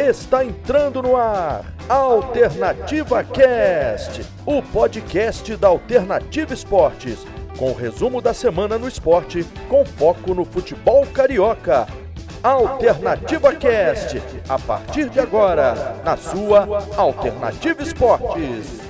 Está entrando no ar Alternativa Cast, o podcast da Alternativa Esportes, com o resumo da semana no esporte, com foco no futebol carioca. Alternativa Cast, a partir de agora, na sua Alternativa Esportes.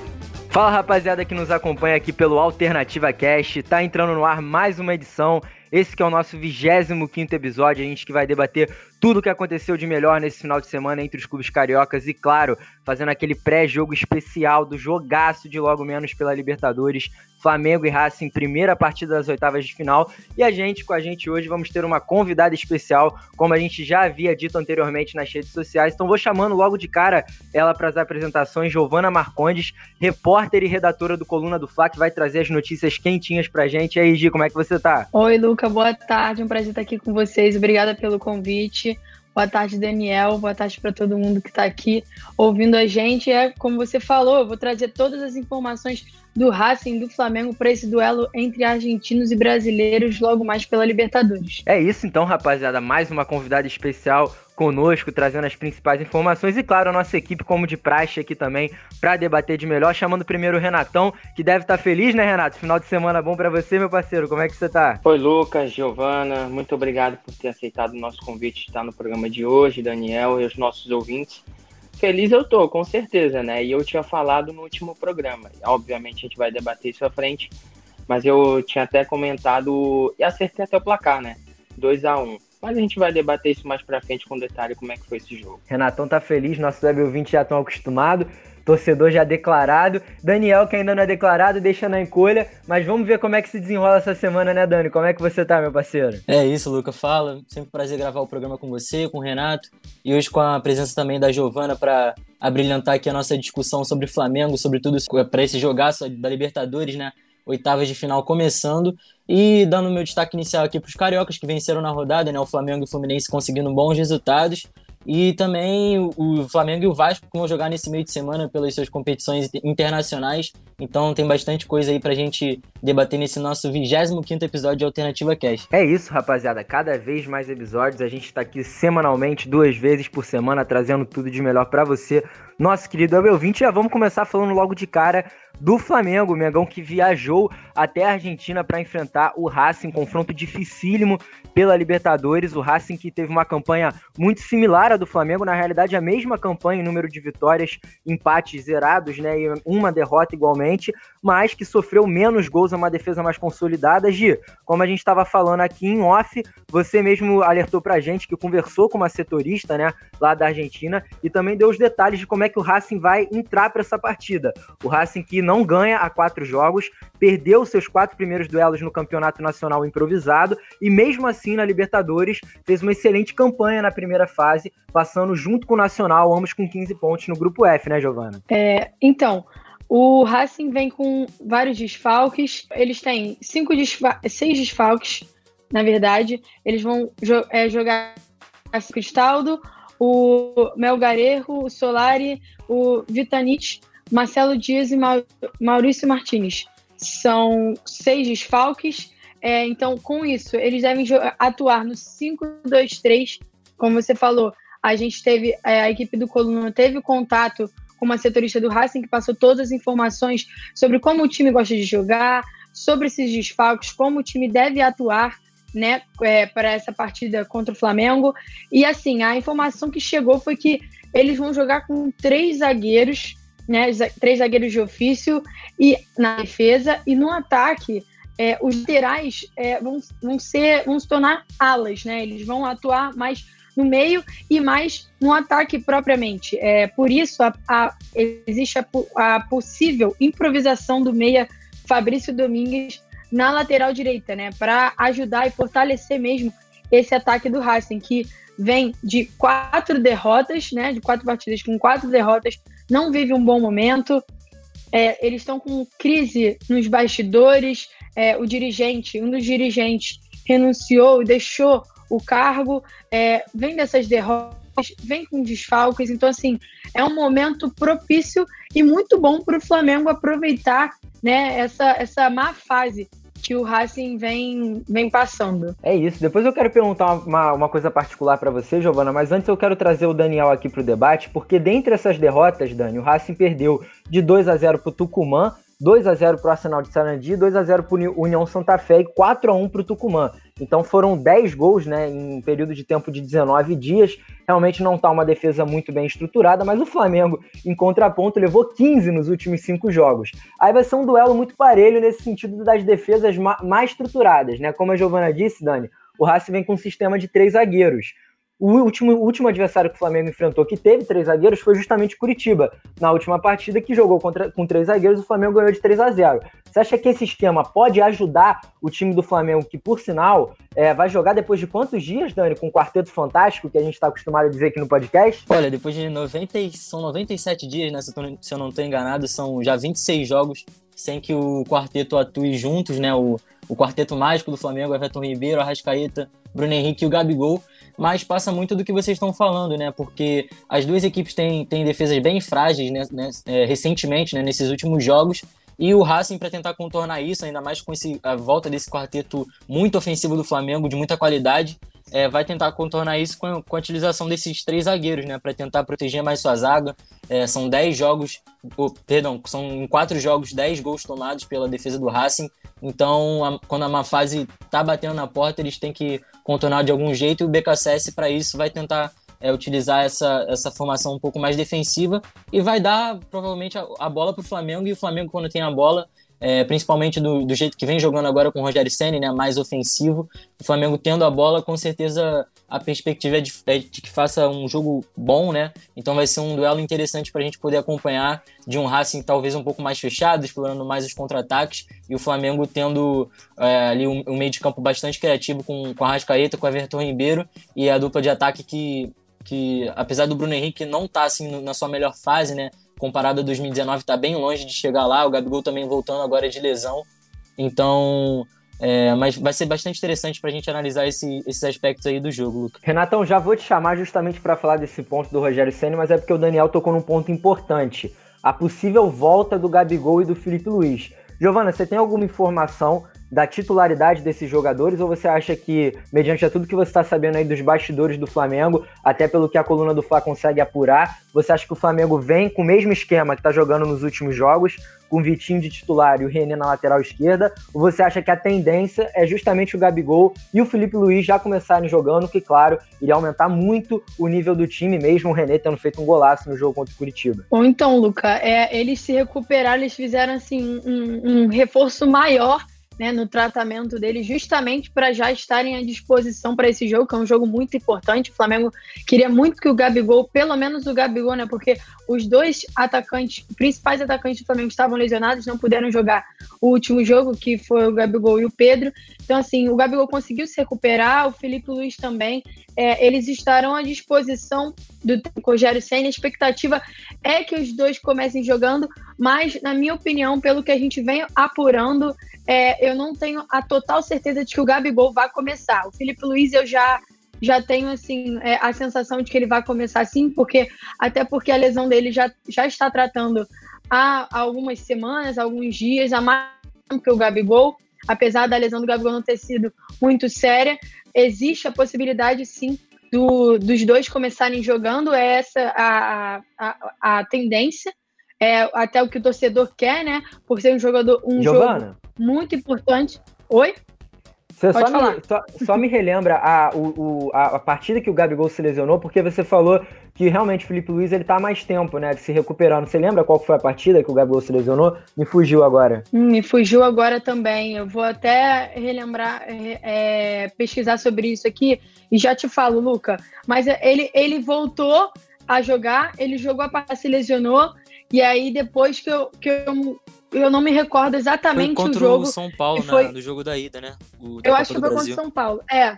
Fala rapaziada que nos acompanha aqui pelo Alternativa Cast, tá entrando no ar mais uma edição. Esse que é o nosso 25 quinto episódio, a gente que vai debater tudo o que aconteceu de melhor nesse final de semana entre os clubes cariocas e, claro, fazendo aquele pré-jogo especial do jogaço de logo menos pela Libertadores, Flamengo e Racing, primeira partida das oitavas de final. E a gente, com a gente hoje, vamos ter uma convidada especial, como a gente já havia dito anteriormente nas redes sociais. Então vou chamando logo de cara ela para as apresentações, Giovana Marcondes, repórter e redatora do Coluna do Fla, que vai trazer as notícias quentinhas pra gente. E aí, Gi, como é que você tá? Oi, Luca, boa tarde, um prazer estar aqui com vocês. Obrigada pelo convite. Boa tarde, Daniel. Boa tarde para todo mundo que está aqui ouvindo a gente. É como você falou, eu vou trazer todas as informações do Racing do Flamengo para esse duelo entre argentinos e brasileiros logo mais pela Libertadores. É isso então, rapaziada. Mais uma convidada especial conosco, trazendo as principais informações e, claro, a nossa equipe, como de praxe aqui também, para debater de melhor. Chamando primeiro o Renatão, que deve estar tá feliz, né, Renato? Final de semana bom para você, meu parceiro. Como é que você tá? Oi, Lucas, Giovana. Muito obrigado por ter aceitado o nosso convite de estar no programa de hoje, Daniel e os nossos ouvintes. Feliz eu tô, com certeza, né? E eu tinha falado no último programa. Obviamente a gente vai debater isso à frente, mas eu tinha até comentado e acertei até o placar, né? 2 a 1 mas a gente vai debater isso mais pra frente com detalhe como é que foi esse jogo. Renatão tá feliz, nossos web ouvintes já estão acostumados torcedor já declarado. Daniel, que ainda não é declarado, deixa na encolha. Mas vamos ver como é que se desenrola essa semana, né, Dani? Como é que você tá, meu parceiro? É isso, Luca. Fala. Sempre um prazer gravar o programa com você, com o Renato. E hoje com a presença também da Giovana para abrilhantar aqui a nossa discussão sobre Flamengo, sobretudo para esse jogaço da Libertadores, né? Oitavas de final começando. E dando meu destaque inicial aqui para os cariocas que venceram na rodada, né? O Flamengo e o Fluminense conseguindo bons resultados. E também o Flamengo e o Vasco vão jogar nesse meio de semana pelas suas competições internacionais. Então tem bastante coisa aí pra gente debater nesse nosso 25 episódio de Alternativa Cast. É isso, rapaziada. Cada vez mais episódios. A gente tá aqui semanalmente, duas vezes por semana, trazendo tudo de melhor para você, nosso querido 20. Já vamos começar falando logo de cara do Flamengo, o Mengão que viajou até a Argentina para enfrentar o Racing, confronto dificílimo pela Libertadores. O Racing que teve uma campanha muito similar à do Flamengo, na realidade a mesma campanha em número de vitórias, empates zerados, né, e uma derrota igualmente, mas que sofreu menos gols, é uma defesa mais consolidada. Gi, como a gente estava falando aqui em off, você mesmo alertou pra gente que conversou com uma setorista, né, lá da Argentina e também deu os detalhes de como é que o Racing vai entrar para essa partida. O Racing que não ganha há quatro jogos, perdeu seus quatro primeiros duelos no Campeonato Nacional improvisado e mesmo assim na Libertadores fez uma excelente campanha na primeira fase, passando junto com o Nacional, ambos com 15 pontos no grupo F, né, Giovana? É, então, o Racing vem com vários desfalques. Eles têm cinco desfa seis desfalques, na verdade. Eles vão jo é, jogar Cristaldo, o Melgarejo, o Solari, o Vitanich, Marcelo Dias e Maurício Martinez. São seis desfalques. É, então, com isso, eles devem atuar no 5-2-3. Como você falou, a gente teve, é, a equipe do Coluna teve contato com uma setorista do Racing que passou todas as informações sobre como o time gosta de jogar, sobre esses desfalques, como o time deve atuar né, é, para essa partida contra o Flamengo. E assim, a informação que chegou foi que eles vão jogar com três zagueiros, né, três zagueiros de ofício e na defesa e no ataque. É, os laterais é, vão, vão ser vão se tornar alas, né? Eles vão atuar mais no meio e mais no ataque propriamente. É, por isso, a, a, existe a, a, possível improvisação do meia Fabrício Domingues na lateral direita, né? Para ajudar e fortalecer mesmo esse ataque do Racing, que vem de quatro derrotas, né? De quatro partidas com quatro derrotas, não vive um bom momento. É, eles estão com crise nos bastidores. É, o dirigente, um dos dirigentes, renunciou e deixou o cargo, é, vem dessas derrotas, vem com desfalques, então assim, é um momento propício e muito bom para o Flamengo aproveitar né, essa, essa má fase que o Racing vem, vem passando. É isso. Depois eu quero perguntar uma, uma coisa particular para você, Giovana, mas antes eu quero trazer o Daniel aqui para o debate, porque dentre essas derrotas, Dani, o Racing perdeu de 2 a 0 para o Tucumã 2 a 0 para o Arsenal de Sarandi, 2 a 0 para o União Santa Fé e 4 a 1 para o Tucumã. Então foram 10 gols né, em um período de tempo de 19 dias. Realmente não está uma defesa muito bem estruturada, mas o Flamengo, em contraponto, levou 15 nos últimos 5 jogos. Aí vai ser um duelo muito parelho nesse sentido das defesas mais estruturadas. Né? Como a Giovana disse, Dani, o Racing vem com um sistema de três zagueiros. O último, o último adversário que o Flamengo enfrentou, que teve três zagueiros, foi justamente Curitiba. Na última partida, que jogou contra, com três zagueiros, o Flamengo ganhou de 3 a 0 Você acha que esse esquema pode ajudar o time do Flamengo, que, por sinal, é, vai jogar depois de quantos dias, Dani, com o quarteto fantástico, que a gente está acostumado a dizer aqui no podcast? Olha, depois de 90, são 97 dias, né? Se eu, não estou enganado, são já 26 jogos sem que o quarteto atue juntos, né? O, o quarteto mágico do Flamengo, Everton Ribeiro, Arrascaeta, Bruno Henrique e o Gabigol mas passa muito do que vocês estão falando, né? Porque as duas equipes têm, têm defesas bem frágeis né, né, é, recentemente, né, nesses últimos jogos. E o Racing, para tentar contornar isso, ainda mais com esse, a volta desse quarteto muito ofensivo do Flamengo, de muita qualidade, é, vai tentar contornar isso com a, com a, utilização desses três zagueiros, né? Para tentar proteger mais sua zaga. É, são 10 jogos, oh, perdão, são em 4 jogos 10 gols tomados pela defesa do Racing. Então, a, quando a má fase tá batendo na porta, eles têm que contornar de algum jeito, e o BKSS para isso vai tentar é, utilizar essa, essa formação um pouco mais defensiva e vai dar provavelmente a, a bola para o Flamengo, e o Flamengo, quando tem a bola, é, principalmente do, do, jeito que vem jogando agora com o Rogério Senna, né, mais ofensivo, o Flamengo tendo a bola, com certeza a perspectiva é de, é de, que faça um jogo bom, né? Então vai ser um duelo interessante para a gente poder acompanhar de um Racing talvez um pouco mais fechado, explorando mais os contra-ataques, e o Flamengo tendo é, ali um, um, meio de campo bastante criativo com, com a Rascaeta, com o Everton Ribeiro, e a dupla de ataque que, que apesar do Bruno Henrique não estar tá, assim, na sua melhor fase, né? Comparado a 2019, está bem longe de chegar lá, o Gabigol também voltando agora de lesão. Então, é, mas vai ser bastante interessante para a gente analisar esse, esses aspectos aí do jogo, Luca. Renatão, já vou te chamar justamente para falar desse ponto do Rogério Senna, mas é porque o Daniel tocou num ponto importante. A possível volta do Gabigol e do Felipe Luiz. Giovana, você tem alguma informação da titularidade desses jogadores ou você acha que, mediante a tudo que você está sabendo aí dos bastidores do Flamengo, até pelo que a coluna do Fla consegue apurar, você acha que o Flamengo vem com o mesmo esquema que está jogando nos últimos jogos, com o Vitinho de titular e o René na lateral esquerda, ou você acha que a tendência é justamente o Gabigol e o Felipe Luiz já começarem jogando, que, claro, iria aumentar muito o nível do time, mesmo o René tendo feito um golaço no jogo contra o Curitiba? Ou então, Luca, é, eles se recuperaram, eles fizeram assim um, um reforço maior né, no tratamento dele, justamente para já estarem à disposição para esse jogo, que é um jogo muito importante. O Flamengo queria muito que o Gabigol, pelo menos o Gabigol, né, porque os dois atacantes, principais atacantes do Flamengo estavam lesionados, não puderam jogar o último jogo, que foi o Gabigol e o Pedro. Então, assim, o Gabigol conseguiu se recuperar, o Felipe Luiz também. É, eles estarão à disposição do Rogério Senna. A expectativa é que os dois comecem jogando, mas, na minha opinião, pelo que a gente vem apurando, é, eu não tenho a total certeza de que o Gabigol vai começar. O Felipe Luiz eu já já tenho assim é, a sensação de que ele vai começar sim, porque até porque a lesão dele já, já está tratando há algumas semanas, alguns dias, a mais que o Gabigol, apesar da lesão do Gabigol não ter sido muito séria, existe a possibilidade sim do, dos dois começarem jogando, é essa a, a, a tendência, é até o que o torcedor quer, né? Por ser um jogador, um Giovana. jogo muito importante. Oi? Você só me, só, só me, relembra a, o, a, a, partida que o Gabigol se lesionou, porque você falou que realmente o Felipe Luiz ele tá há mais tempo, né, se recuperando. Você lembra qual foi a partida que o Gabigol se lesionou? Me fugiu agora. Hum, me fugiu agora também. Eu vou até relembrar, é, pesquisar sobre isso aqui e já te falo, Luca. Mas ele, ele voltou a jogar, ele jogou a partida, se lesionou, e aí depois que eu, que eu eu não me recordo exatamente foi contra o jogo. o São Paulo foi... na, no jogo da ida, né? eu Copa acho que foi Brasil. contra o São Paulo. É.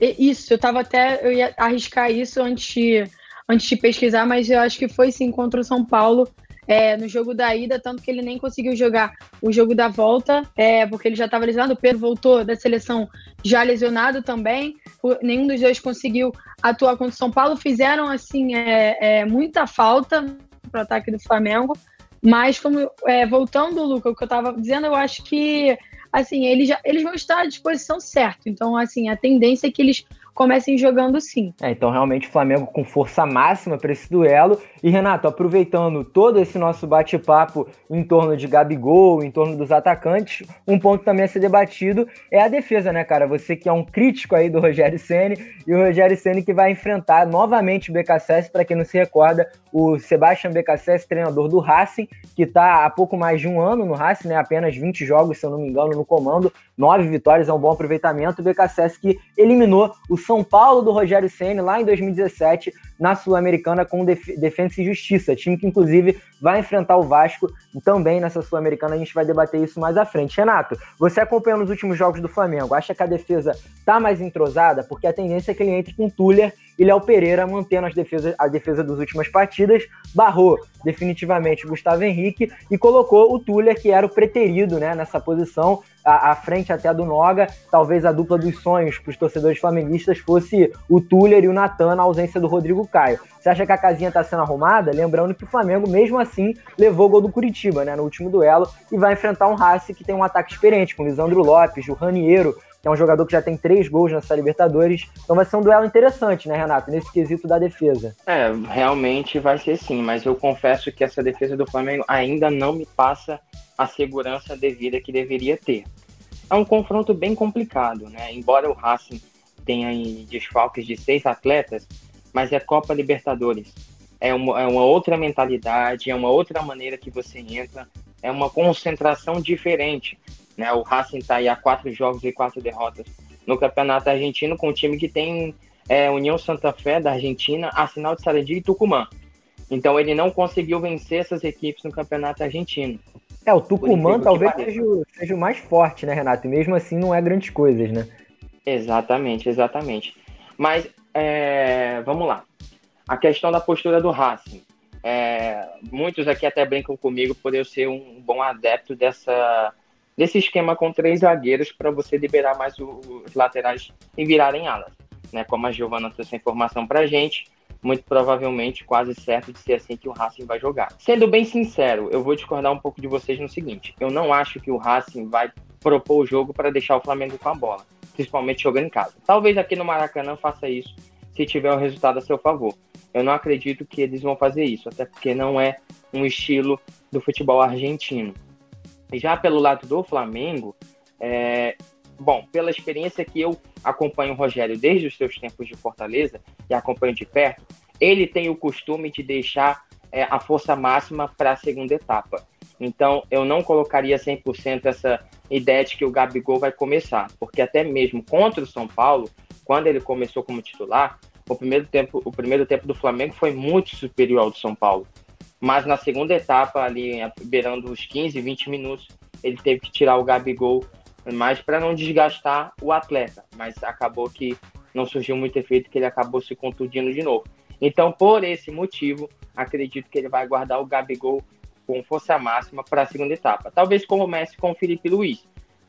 Isso, eu tava até. Eu ia arriscar isso antes de, antes de pesquisar, mas eu acho que foi sim contra o São Paulo. É, no jogo da ida, tanto que ele nem conseguiu jogar o jogo da volta, é, porque ele já estava lesionado. O Pedro voltou da seleção já lesionado também. Nenhum dos dois conseguiu atuar contra o São Paulo. Fizeram assim é, é muita falta para o ataque do Flamengo. Mas, como é, voltando, Luca, o que eu estava dizendo, eu acho que assim, eles, já, eles vão estar à disposição certo. Então, assim, a tendência é que eles comecem jogando sim. É, então realmente o Flamengo com força máxima para esse duelo. E Renato, aproveitando todo esse nosso bate-papo em torno de Gabigol, em torno dos atacantes, um ponto também a ser debatido é a defesa, né, cara? Você que é um crítico aí do Rogério Ceni e o Rogério Ceni que vai enfrentar novamente o BKSS, para quem não se recorda, o Sebastian BKSS, treinador do Racing, que está há pouco mais de um ano no Racing, né? Apenas 20 jogos, se eu não me engano, no comando, nove vitórias, é um bom aproveitamento. O BKSS que eliminou o são Paulo do Rogério Ceni lá em 2017 na Sul-Americana com Def Defensa e Justiça, time que inclusive vai enfrentar o Vasco também nessa Sul-Americana. A gente vai debater isso mais à frente. Renato, você acompanhando os últimos jogos do Flamengo, acha que a defesa tá mais entrosada? Porque a tendência é que ele entre com Tuller e Léo Pereira mantendo as defesas, a defesa das últimas partidas, barrou definitivamente Gustavo Henrique e colocou o Tuller, que era o preterido né, nessa posição, à, frente até do Noga. Talvez a dupla dos sonhos para os torcedores flamenguistas fosse o Tuller e o Natan na ausência do Rodrigo Caio. Você acha que a casinha está sendo arrumada? Lembrando que o Flamengo, mesmo assim, levou o gol do Curitiba né, no último duelo e vai enfrentar um Racing que tem um ataque experiente, com Lisandro Lopes, o Raniero, que é um jogador que já tem três gols nessa Libertadores. Então vai ser um duelo interessante, né, Renato, nesse quesito da defesa. É, realmente vai ser sim, mas eu confesso que essa defesa do Flamengo ainda não me passa a segurança devida que deveria ter. É um confronto bem complicado, né? Embora o Racing tenha desfalques de seis atletas, mas é Copa Libertadores. É uma, é uma outra mentalidade, é uma outra maneira que você entra, é uma concentração diferente. Né? O Racing está aí há quatro jogos e quatro derrotas no Campeonato Argentino com um time que tem é, União Santa Fé da Argentina, Arsenal de Sarandi e Tucumã. Então ele não conseguiu vencer essas equipes no Campeonato Argentino. É, o Tucumã talvez seja, seja, o mais forte, né, Renato? E mesmo assim não é grandes coisas, né? Exatamente, exatamente. Mas é, vamos lá. A questão da postura do Racing. É, muitos aqui até brincam comigo por eu ser um bom adepto dessa desse esquema com três zagueiros para você liberar mais os laterais e virarem alas. Né? Como a Giovana trouxe a informação para a gente, muito provavelmente quase certo de ser assim que o Racing vai jogar. Sendo bem sincero, eu vou discordar um pouco de vocês no seguinte: eu não acho que o Racing vai propor o jogo para deixar o Flamengo com a bola, principalmente jogando em casa. Talvez aqui no Maracanã faça isso se tiver o resultado a seu favor. Eu não acredito que eles vão fazer isso, até porque não é um estilo do futebol argentino. Já pelo lado do Flamengo, é, bom, pela experiência que eu acompanho o Rogério desde os seus tempos de Fortaleza e acompanho de perto, ele tem o costume de deixar é, a força máxima para a segunda etapa. Então, eu não colocaria 100% essa ideia de que o Gabigol vai começar, porque até mesmo contra o São Paulo, quando ele começou como titular, o primeiro tempo, o primeiro tempo do Flamengo foi muito superior ao do São Paulo. Mas na segunda etapa, ali beirando os 15, 20 minutos, ele teve que tirar o Gabigol, mais para não desgastar o atleta. Mas acabou que não surgiu muito efeito, que ele acabou se contundindo de novo. Então, por esse motivo, acredito que ele vai guardar o Gabigol com força máxima para a segunda etapa. Talvez Messi com o Felipe Luiz.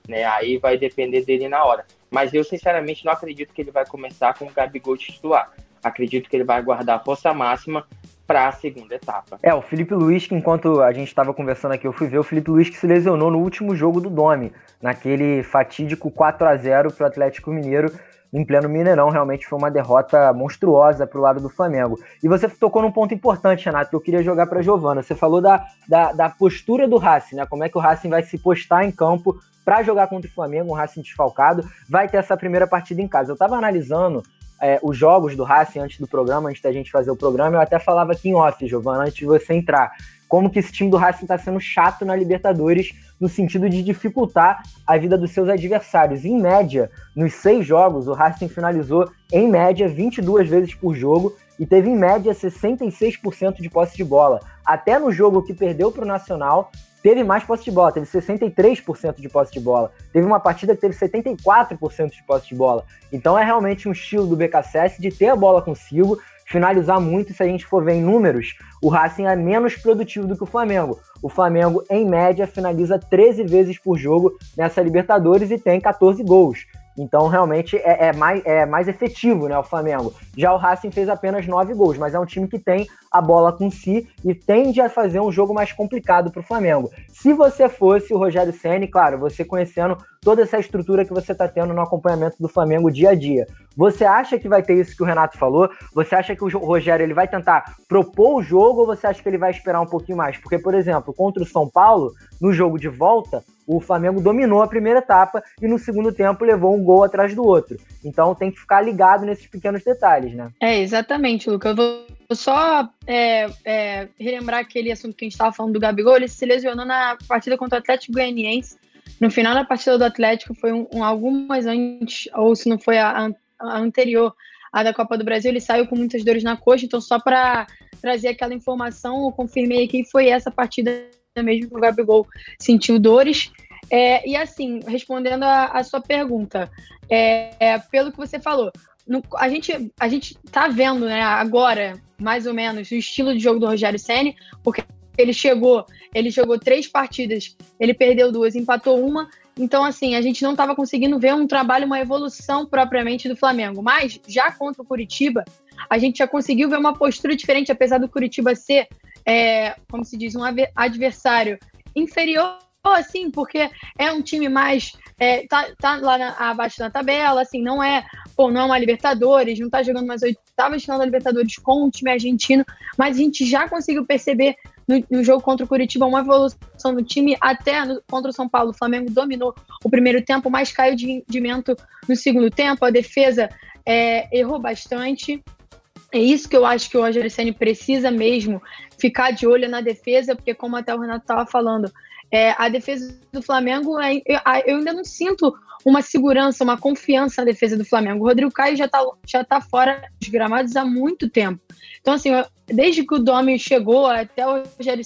Né? Aí vai depender dele na hora. Mas eu, sinceramente, não acredito que ele vai começar com o Gabigol titular. Acredito que ele vai guardar força máxima para a segunda etapa. É, o Felipe Luiz, que enquanto a gente estava conversando aqui, eu fui ver o Felipe Luiz que se lesionou no último jogo do Dome, naquele fatídico 4 a 0 para o Atlético Mineiro em pleno Mineirão. Realmente foi uma derrota monstruosa para o lado do Flamengo. E você tocou num ponto importante, Renato, que eu queria jogar para Giovana. Você falou da, da, da, postura do Racing, né? Como é que o Racing vai se postar em campo para jogar contra o Flamengo, um Racing desfalcado. Vai ter essa primeira partida em casa. Eu estava analisando é, os jogos do Racing antes do programa, antes da gente fazer o programa, eu até falava aqui em off, Giovana, antes de você entrar, como que esse time do Racing está sendo chato na Libertadores, no sentido de dificultar a vida dos seus adversários. Em média, nos seis jogos, o Racing finalizou, em média, 22 vezes por jogo e teve, em média, 66% de posse de bola. Até no jogo que perdeu para o Nacional, teve mais posse de bola, teve 63% de posse de bola. Teve uma partida que teve 74% de posse de bola. Então é realmente um estilo do BKSS de ter a bola consigo, finalizar muito. Se a gente for ver em números, o Racing é menos produtivo do que o Flamengo. O Flamengo, em média, finaliza 13 vezes por jogo nessa Libertadores e tem 14 gols. Então, realmente, é, é, mais, é mais efetivo, né, o Flamengo. Já o Racing fez apenas nove gols, mas é um time que tem a bola com si e tende a fazer um jogo mais complicado para o Flamengo. Se você fosse o Rogério Ceni, claro, você conhecendo toda essa estrutura que você está tendo no acompanhamento do Flamengo dia a dia, você acha que vai ter isso que o Renato falou? Você acha que o Rogério ele vai tentar propor o jogo ou você acha que ele vai esperar um pouquinho mais? Porque, por exemplo, contra o São Paulo, no jogo de volta, o Flamengo dominou a primeira etapa e no segundo tempo levou um gol atrás do outro. Então tem que ficar ligado nesses pequenos detalhes, né? É, exatamente, Luca. Eu vou só é, é, relembrar aquele assunto que a gente estava falando do Gabigol. Ele se lesionou na partida contra o Atlético Goianiense. No final da partida do Atlético, foi um, um algumas antes, ou se não foi a, a anterior, a da Copa do Brasil, ele saiu com muitas dores na coxa. Então, só para trazer aquela informação, eu confirmei aqui que foi essa partida mesmo que o Gabigol sentiu dores. É, e assim, respondendo a, a sua pergunta, é, é, pelo que você falou, no, a, gente, a gente tá vendo né, agora, mais ou menos, o estilo de jogo do Rogério Senni, porque ele chegou, ele jogou três partidas, ele perdeu duas, empatou uma. Então, assim, a gente não estava conseguindo ver um trabalho, uma evolução propriamente do Flamengo. Mas, já contra o Curitiba, a gente já conseguiu ver uma postura diferente, apesar do Curitiba ser é, como se diz, um adversário inferior, assim, porque é um time mais. É, tá, tá lá na, abaixo da tabela, assim, não é, pô, não é uma Libertadores, não tá jogando mais oitavas final da Libertadores com o time argentino, mas a gente já conseguiu perceber no, no, jogo contra o Curitiba uma evolução do time até no, contra o São Paulo. O Flamengo dominou o primeiro tempo, mas caiu de rendimento no segundo tempo. A defesa é, errou bastante. É isso que eu acho que o Roger Senna precisa mesmo ficar de olho na defesa, porque como até o Renato estava falando, é, a defesa do Flamengo, é, eu, eu, ainda não sinto uma segurança, uma confiança na defesa do Flamengo. O Rodrigo Caio já está já tá fora dos gramados há muito tempo. Então, assim, desde que o Domi chegou até o Rogério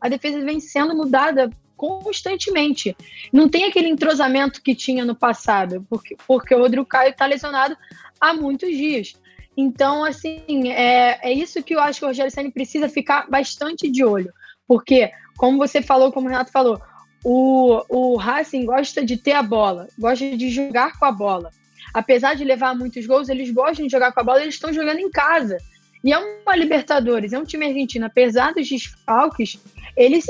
a defesa vem sendo mudada constantemente. Não tem aquele entrosamento que tinha no passado, porque, porque o Rodrigo Caio está lesionado há muitos dias. Então, assim, é, é isso que eu acho que o Rogério Senna precisa ficar bastante de olho. Porque, como você falou, como o Renato falou, o, o Racing gosta de ter a bola, gosta de jogar com a bola. Apesar de levar muitos gols, eles gostam de jogar com a bola, eles estão jogando em casa. E é uma Libertadores, é um time argentino, apesar dos desfalques, eles,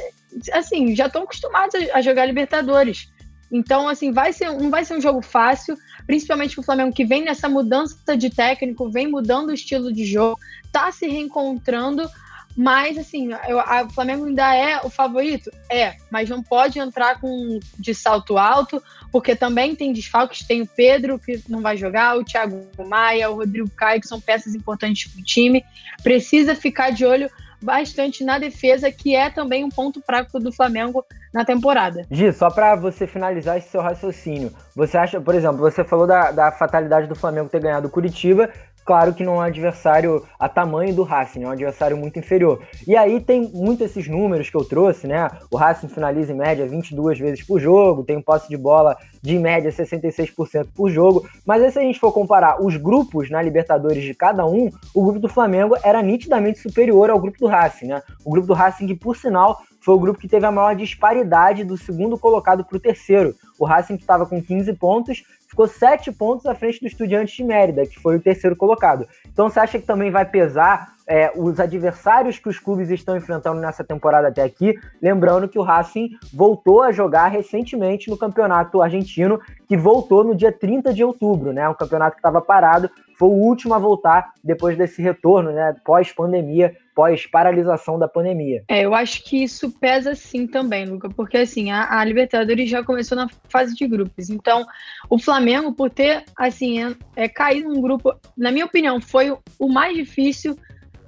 assim, já estão acostumados a, a jogar Libertadores. Então, assim, vai ser, não vai ser um jogo fácil, principalmente o Flamengo que vem nessa mudança de técnico, vem mudando o estilo de jogo, tá se reencontrando, mas assim, eu, a, o Flamengo ainda é o favorito? É, mas não pode entrar com de salto alto, porque também tem desfalques, tem o Pedro que não vai jogar, o Thiago Maia, o Rodrigo Caio, que são peças importantes para o time. Precisa ficar de olho bastante na defesa, que é também um ponto fraco do Flamengo na temporada. Gi, só para você finalizar esse seu raciocínio, você acha, por exemplo, você falou da, da fatalidade do Flamengo ter ganhado o Curitiba, claro que não é um adversário a tamanho do Racing, é um adversário muito inferior. E aí tem muito esses números que eu trouxe, né? O Racing finaliza em média 22 vezes por jogo, tem um posse de bola de média 66% por jogo, mas aí, se a gente for comparar os grupos na Libertadores de cada um, o grupo do Flamengo era nitidamente superior ao grupo do Racing, né? O grupo do Racing que, por sinal, foi o grupo que teve a maior disparidade do segundo colocado para o terceiro. O Racing que estava com 15 pontos ficou sete pontos à frente do Estudiantes de Mérida, que foi o terceiro colocado. Então você acha que também vai pesar é, os adversários que os clubes estão enfrentando nessa temporada até aqui? Lembrando que o Racing voltou a jogar recentemente no campeonato argentino, que voltou no dia 30 de outubro, né? Um campeonato que estava parado, foi o último a voltar depois desse retorno, né? Pós-pandemia pós-paralisação da pandemia. É, eu acho que isso pesa sim também, Luca, porque assim, a, a, Libertadores já começou na fase de grupos. Então, o Flamengo, por ter, assim, é, é caído num grupo, na minha opinião, foi o mais difícil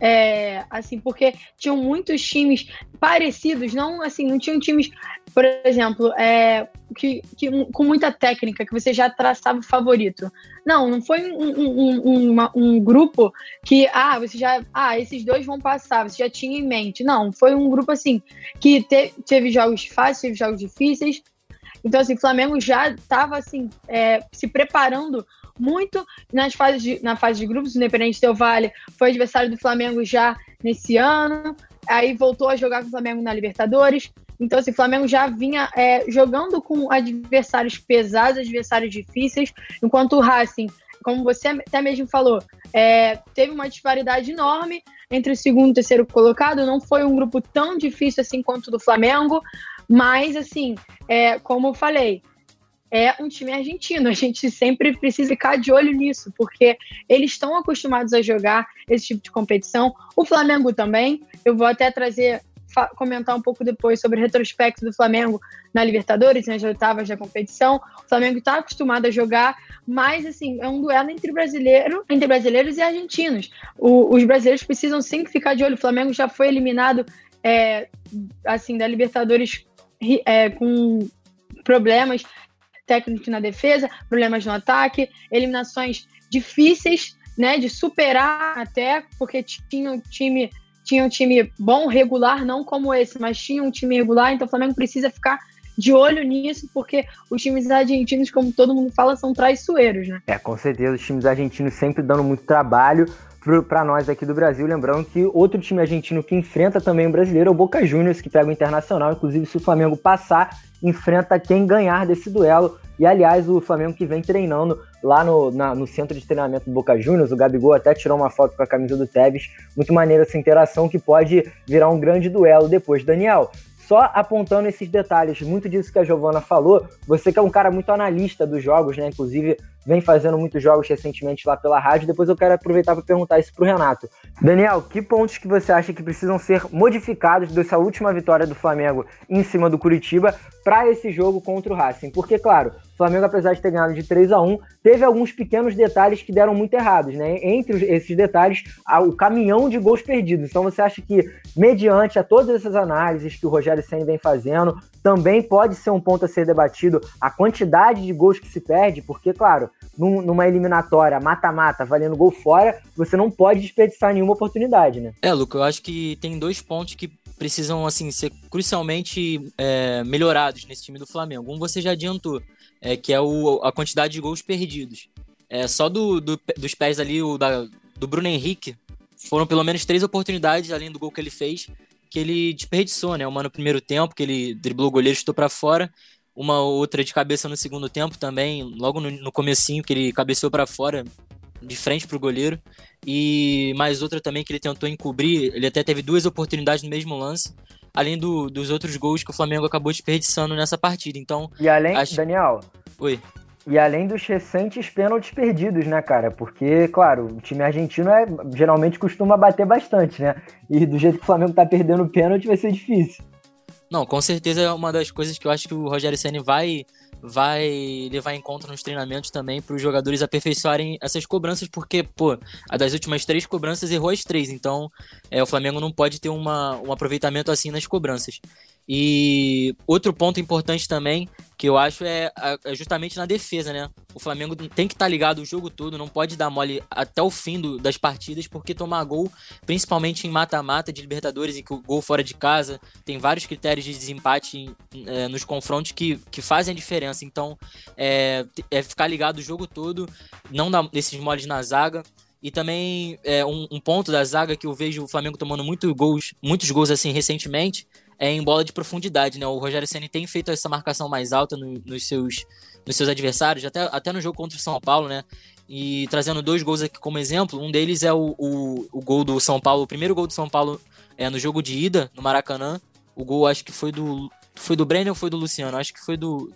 é, assim, porque tinham muitos times parecidos, não assim, não tinham times, por exemplo, é, que, que, com muita técnica, que você já traçava o favorito. Não, não foi um, um, um, uma, um, grupo que, ah, você já, ah, esses dois vão passar, você já tinha em mente. Não, foi um grupo assim, que te, teve jogos fáceis, teve jogos difíceis. Então, assim, o Flamengo já estava assim, é, se preparando muito nas fases de, na fase de grupos. Independente Del Vale foi adversário do Flamengo já nesse ano. Aí voltou a jogar com o Flamengo na Libertadores. Então, assim, o Flamengo já vinha é, jogando com adversários pesados, adversários difíceis, enquanto o Racing, como você até mesmo falou, é, teve uma disparidade enorme entre o segundo e o terceiro colocado. Não foi um grupo tão difícil assim quanto o do Flamengo, mas, assim, é, como eu falei, é um time argentino. A gente sempre precisa ficar de olho nisso, porque eles estão acostumados a jogar esse tipo de competição. O Flamengo também. Eu vou até trazer comentar um pouco depois sobre o retrospecto do Flamengo na Libertadores, nas oitavas da competição. O Flamengo está acostumado a jogar, mas assim, é um duelo entre brasileiro, entre brasileiros e argentinos. O, os brasileiros precisam sim ficar de olho. O Flamengo já foi eliminado é, assim da Libertadores é, com problemas técnicos na defesa, problemas no ataque, eliminações difíceis, né, de superar até, porque tinha um time tinha um time bom, regular, não como esse, mas tinha um time regular, então o Flamengo precisa ficar de olho nisso, porque os times argentinos, como todo mundo fala, são traiçoeiros, né? É, com certeza, os times argentinos sempre dando muito trabalho para nós aqui do Brasil. Lembrando que outro time argentino que enfrenta também o brasileiro é o Boca Juniors, que pega o Internacional. Inclusive, se o Flamengo passar, enfrenta quem ganhar desse duelo. E aliás, o Flamengo que vem treinando lá no, na, no centro de treinamento do Boca Juniors, o Gabigol até tirou uma foto com a camisa do Tevez. Muito maneira essa interação que pode virar um grande duelo depois. Daniel, só apontando esses detalhes, muito disso que a Giovana falou, você que é um cara muito analista dos jogos, né? Inclusive, vem fazendo muitos jogos recentemente lá pela rádio. Depois eu quero aproveitar para perguntar isso para o Renato. Daniel, que pontos que você acha que precisam ser modificados dessa última vitória do Flamengo em cima do Curitiba para esse jogo contra o Racing? Porque, claro, o Flamengo, apesar de ter ganhado de 3 a 1 teve alguns pequenos detalhes que deram muito errados, né? Entre esses detalhes, o caminhão de gols perdidos. Então, você acha que, mediante a todas essas análises que o Rogério Senna vem fazendo, também pode ser um ponto a ser debatido a quantidade de gols que se perde, porque, claro, numa eliminatória mata-mata, valendo gol fora, você não pode desperdiçar nenhuma oportunidade, né? É, Luca, eu acho que tem dois pontos que precisam, assim, ser crucialmente é, melhorados nesse time do Flamengo. Um você já adiantou, é, que é o, a quantidade de gols perdidos. É, só do, do dos pés ali, o da, do Bruno Henrique, foram pelo menos três oportunidades, além do gol que ele fez, que ele desperdiçou, né? Uma no primeiro tempo, que ele driblou o goleiro e estou para fora. Uma outra de cabeça no segundo tempo também, logo no, no comecinho, que ele cabeceou para fora, de frente para o goleiro. E mais outra também que ele tentou encobrir. Ele até teve duas oportunidades no mesmo lance. Além do, dos outros gols que o Flamengo acabou desperdiçando nessa partida. Então. E além, acho... Daniel. Oi. E além dos recentes pênaltis perdidos, né, cara? Porque, claro, o time argentino é, geralmente costuma bater bastante, né? E do jeito que o Flamengo tá perdendo pênalti, vai ser difícil. Não, com certeza é uma das coisas que eu acho que o Rogério Ceni vai vai levar em conta nos treinamentos também para os jogadores aperfeiçoarem essas cobranças, porque, pô, a das últimas três cobranças errou as três, então é, o Flamengo não pode ter uma, um aproveitamento assim nas cobranças. E outro ponto importante também, que eu acho, é, é justamente na defesa, né? O Flamengo tem que estar tá ligado o jogo todo, não pode dar mole até o fim do, das partidas, porque tomar gol, principalmente em mata-mata de Libertadores, em que o gol fora de casa, tem vários critérios de desempate é, nos confrontos que, que fazem a diferença. Então, é, é ficar ligado o jogo todo, não dar esses moles na zaga. E também é, um, um, ponto da zaga que eu vejo o Flamengo tomando muito gols, muitos gols assim recentemente é em bola de profundidade, né? O Rogério Ceni tem feito essa marcação mais alta no, nos, seus, nos seus adversários, até, até no jogo contra o São Paulo, né? E trazendo dois gols aqui como exemplo, um deles é o, o, o gol do São Paulo, o primeiro gol do São Paulo é no jogo de ida, no Maracanã. O gol acho que foi do. Foi do Brenner ou foi do Luciano? Acho que foi do,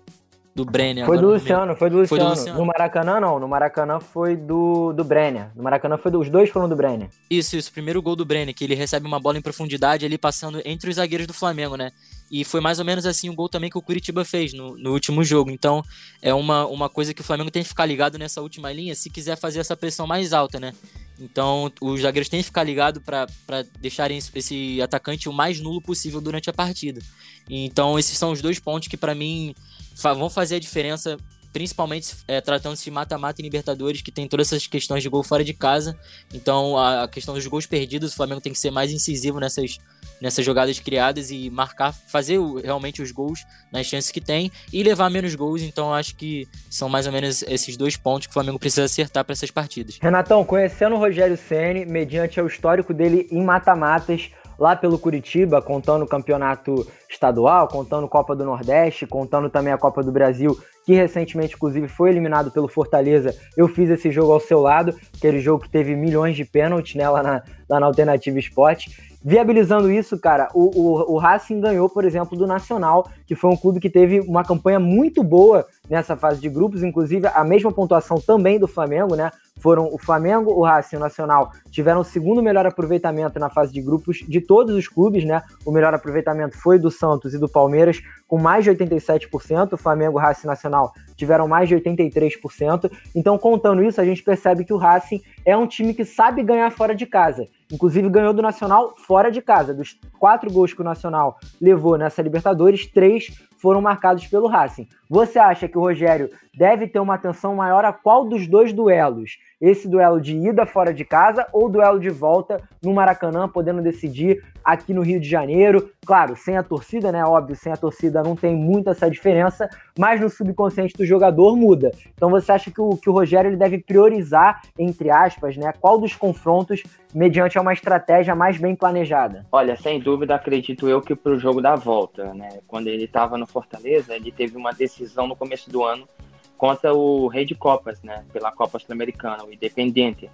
do Brenner. Foi do Luciano, foi do Luciano. Foi do Luciano. No Maracanã, não. No Maracanã foi do, do Brenner. No Maracanã foi do, os dois foram do Brenner. Isso, isso. Primeiro gol do Brenner, que ele recebe uma bola em profundidade ali passando entre os zagueiros do Flamengo, né? E foi mais ou menos assim o gol também que o Curitiba fez no, no último jogo. Então, é uma, uma coisa que o Flamengo tem que ficar ligado nessa última linha se quiser fazer essa pressão mais alta, né? Então, os zagueiros têm que ficar ligados para deixarem esse atacante o mais nulo possível durante a partida. Então, esses são os dois pontos que, para mim, vão fazer a diferença, principalmente é, tratando-se de mata-mata em Libertadores, que tem todas essas questões de gol fora de casa. Então, a, a, questão dos gols perdidos, o Flamengo tem que ser mais incisivo nessas, nessas jogadas criadas e marcar, fazer realmente os gols nas chances que tem e levar menos gols. Então, acho que são mais ou menos esses dois pontos que o Flamengo precisa acertar para essas partidas. Renatão, conhecendo o Rogério Ceni, mediante o histórico dele em mata-matas, lá pelo Curitiba, contando o campeonato estadual, contando Copa do Nordeste, contando também a Copa do Brasil, que recentemente, inclusive, foi eliminado pelo Fortaleza. Eu fiz esse jogo ao seu lado, aquele jogo que teve milhões de pênaltis né, lá, na, na Alternativa Esporte. Viabilizando isso, cara, o, o, o, Racing ganhou, por exemplo, do Nacional, que foi um clube que teve uma campanha muito boa nessa fase de grupos, inclusive a mesma pontuação também do Flamengo, né? Foram o Flamengo, o Racing o Nacional tiveram o segundo melhor aproveitamento na fase de grupos de todos os clubes, né? O melhor aproveitamento foi do Santos e do Palmeiras, com mais de 87%. O Flamengo, o Racing Nacional tiveram mais de 83%. Então, contando isso, a gente percebe que o Racing é um time que sabe ganhar fora de casa. Inclusive, ganhou do Nacional fora de casa. Dos quatro gols que o Nacional levou nessa Libertadores, três foram marcados pelo Racing. Você acha que o Rogério deve ter uma atenção maior a qual dos dois duelos? Esse duelo de ida fora de casa ou duelo de volta no Maracanã, podendo decidir aqui no Rio de Janeiro? Claro, sem a torcida, né? Óbvio, sem a torcida não tem muita essa diferença, mas no subconsciente do jogador muda. Então você acha que o, que o Rogério ele deve priorizar, entre aspas, né? Qual dos confrontos mediante uma estratégia mais bem planejada? Olha, sem dúvida, acredito eu que para o jogo da volta, né? Quando ele estava no Fortaleza, ele teve uma decisão no começo do ano contra o Rei de Copas, né? Pela Copa Sul-Americana, o Independente.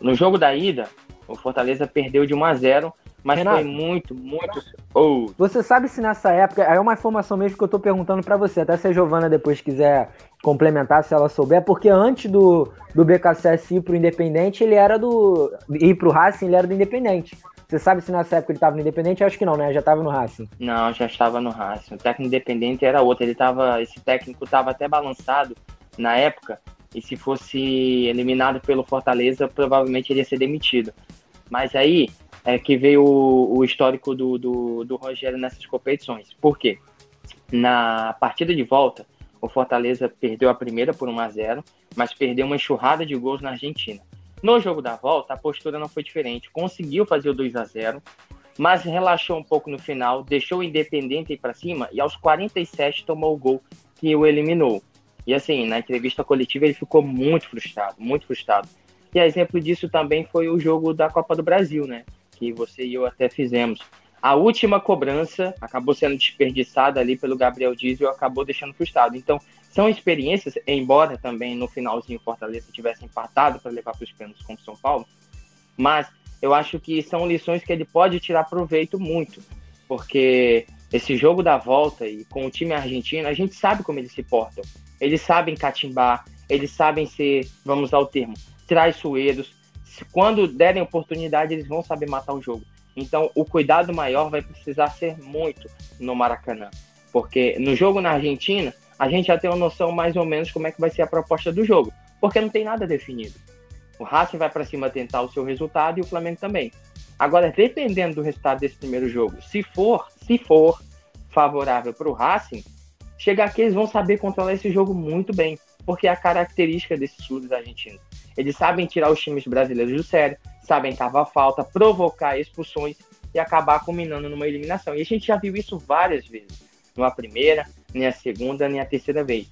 No jogo da ida, o Fortaleza perdeu de 1 a 0 mas Renato, foi muito, muito. Oh. Você sabe se nessa época. É uma informação mesmo que eu tô perguntando para você, até se a Giovana depois quiser complementar, se ela souber, porque antes do, do BKSS ir pro Independente, ele era do. ir pro Racing, ele era do Independente. Você sabe se nessa época ele estava no Independente? Eu acho que não, né? Já estava no Racing. Não, já estava no Racing. O técnico Independente era outro. Ele tava, esse técnico estava até balançado na época. E se fosse eliminado pelo Fortaleza, provavelmente ele ia ser demitido. Mas aí é que veio o, o histórico do, do, do Rogério nessas competições. Por quê? Na partida de volta, o Fortaleza perdeu a primeira por 1 a 0 mas perdeu uma enxurrada de gols na Argentina. No jogo da volta, a postura não foi diferente. Conseguiu fazer o 2 a 0 mas relaxou um pouco no final, deixou o Independente ir para cima e aos 47 tomou o gol que o eliminou. E assim, na entrevista coletiva ele ficou muito frustrado, muito frustrado. E exemplo disso também foi o jogo da Copa do Brasil, né? Que você e eu até fizemos. A última cobrança acabou sendo desperdiçada ali pelo Gabriel Diesel e acabou deixando frustrado. Então, são experiências, embora também no finalzinho Fortaleza tivesse empatado para levar para os pênaltis com o São Paulo, mas eu acho que são lições que ele pode tirar proveito muito, porque esse jogo da volta e com o time argentino, a gente sabe como eles se portam. Eles sabem catimbar, eles sabem ser, vamos ao termo, traiçoeiros. Quando derem oportunidade, eles vão saber matar o jogo. Então, o cuidado maior vai precisar ser muito no Maracanã. Porque no jogo na Argentina, a gente já tem uma noção mais ou menos como é que vai ser a proposta do jogo, porque não tem nada definido. O Racing vai para cima tentar o seu resultado e o Flamengo também. Agora, dependendo do resultado desse primeiro jogo, se for, se for favorável para o Racing, chegar aqui eles vão saber controlar esse jogo muito bem, porque é a característica desses clubes argentinos. Eles sabem tirar os times brasileiros do sério, sabem cavar falta, provocar expulsões e acabar culminando numa eliminação. E a gente já viu isso várias vezes. Numa primeira, nem a segunda, nem a terceira vez.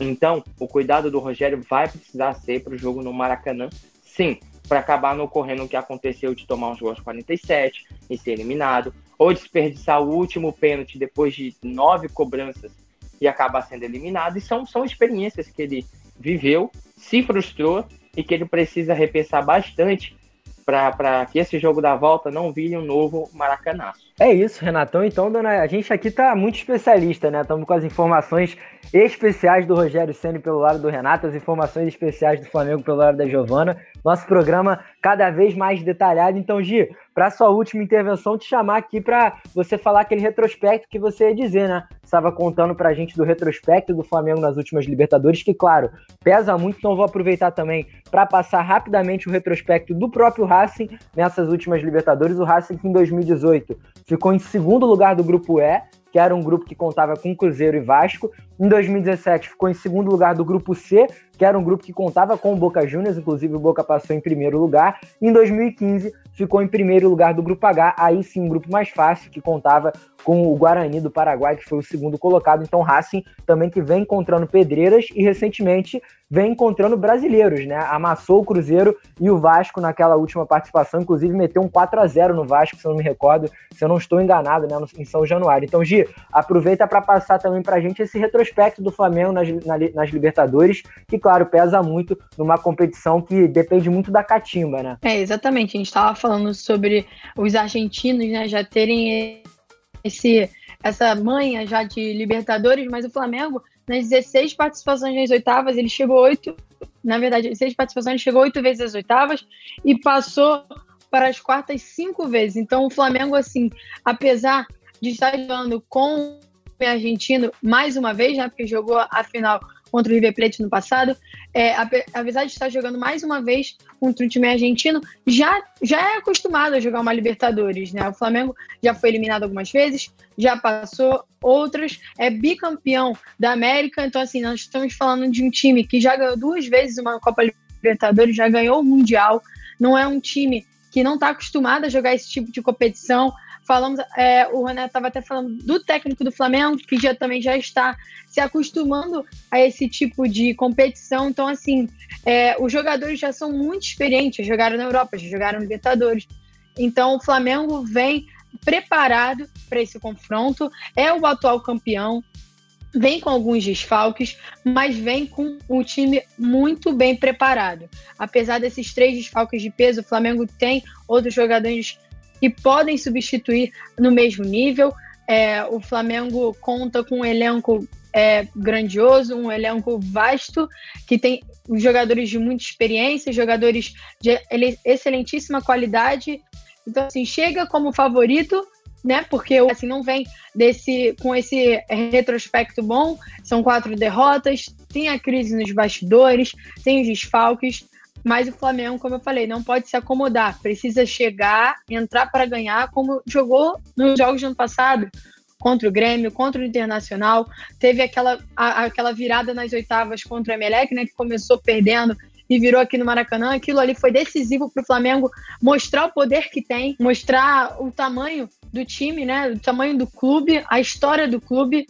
Então, o cuidado do Rogério vai precisar ser para o jogo no Maracanã, sim, para acabar não ocorrendo o que aconteceu de tomar uns gols 47 e ser eliminado, ou desperdiçar o último pênalti depois de nove cobranças e acabar sendo eliminado. E são, são experiências que ele viveu, se frustrou e que ele precisa repensar bastante para que esse jogo da volta não vire um novo Maracanaço. É isso, Renatão. Então, dona, a gente aqui tá muito especialista, né? Estamos com as informações especiais do Rogério Ceni pelo lado do Renato, as informações especiais do Flamengo pelo lado da Giovana. Nosso programa cada vez mais detalhado. Então, Gi, para sua última intervenção, te chamar aqui para você falar aquele retrospecto que você ia dizer, né? Estava contando para a gente do retrospecto do Flamengo nas últimas Libertadores, que, claro, pesa muito, então vou aproveitar também para passar rapidamente o retrospecto do próprio Racing nessas últimas Libertadores. O Racing que em 2018 ficou em segundo lugar do grupo E, que era um grupo que contava com Cruzeiro e Vasco. Em 2017 ficou em segundo lugar do grupo C, que era um grupo que contava com o Boca Juniors, inclusive o Boca passou em primeiro lugar. Em 2015 ficou em primeiro lugar do grupo H, aí sim um grupo mais fácil, que contava com o Guarani do Paraguai, que foi o segundo colocado. Então, Racing também que vem encontrando pedreiras e recentemente vem encontrando brasileiros, né? Amassou o Cruzeiro e o Vasco naquela última participação, inclusive meteu um 4 a 0 no Vasco, se eu não me recordo, se eu não estou enganado, né, em São Januário. Então, Gi, aproveita para passar também para a gente esse retrospecto do Flamengo nas, nas Libertadores, que, claro, pesa muito numa competição que depende muito da catimba, né? É, exatamente. A gente estava falando sobre os argentinos, né, já terem esse, essa manha já de Libertadores, mas o Flamengo, nas 16 participações nas oitavas, ele chegou oito, na verdade, 16 participações, ele chegou oito vezes às oitavas e passou para as quartas cinco vezes. Então o Flamengo, assim, apesar de estar jogando com o argentino mais uma vez, né, porque jogou a final contra o River Plate no passado, é, apesar de estar jogando mais uma vez contra um time argentino, já, já é acostumado a jogar uma Libertadores, né? O Flamengo já foi eliminado algumas vezes, já passou outras, é bicampeão da América, então assim, nós estamos falando de um time que já ganhou duas vezes uma Copa Libertadores, já ganhou o Mundial, não é um time que não está acostumado a jogar esse tipo de competição, Falamos, é, o Renato estava até falando do técnico do Flamengo, que já também já está se acostumando a esse tipo de competição. Então, assim, é, os jogadores já são muito experientes, jogaram na Europa, já jogaram no Libertadores. Então, o Flamengo vem preparado para esse confronto, é o atual campeão, vem com alguns desfalques, mas vem com um time muito bem preparado. Apesar desses três desfalques de peso, o Flamengo tem outros jogadores que podem substituir no mesmo nível. É, o Flamengo conta com um elenco é, grandioso, um elenco vasto, que tem jogadores de muita experiência, jogadores de excelentíssima qualidade. Então, assim, chega como favorito, né? Porque assim não vem desse com esse retrospecto bom. São quatro derrotas, tem a crise nos bastidores, tem os desfalques. Mas o Flamengo, como eu falei, não pode se acomodar. Precisa chegar, entrar para ganhar, como jogou nos jogos do ano passado, contra o Grêmio, contra o Internacional. Teve aquela, a, aquela virada nas oitavas contra o Emelec, né, que começou perdendo e virou aqui no Maracanã. Aquilo ali foi decisivo para o Flamengo mostrar o poder que tem, mostrar o tamanho do time, né, o tamanho do clube, a história do clube.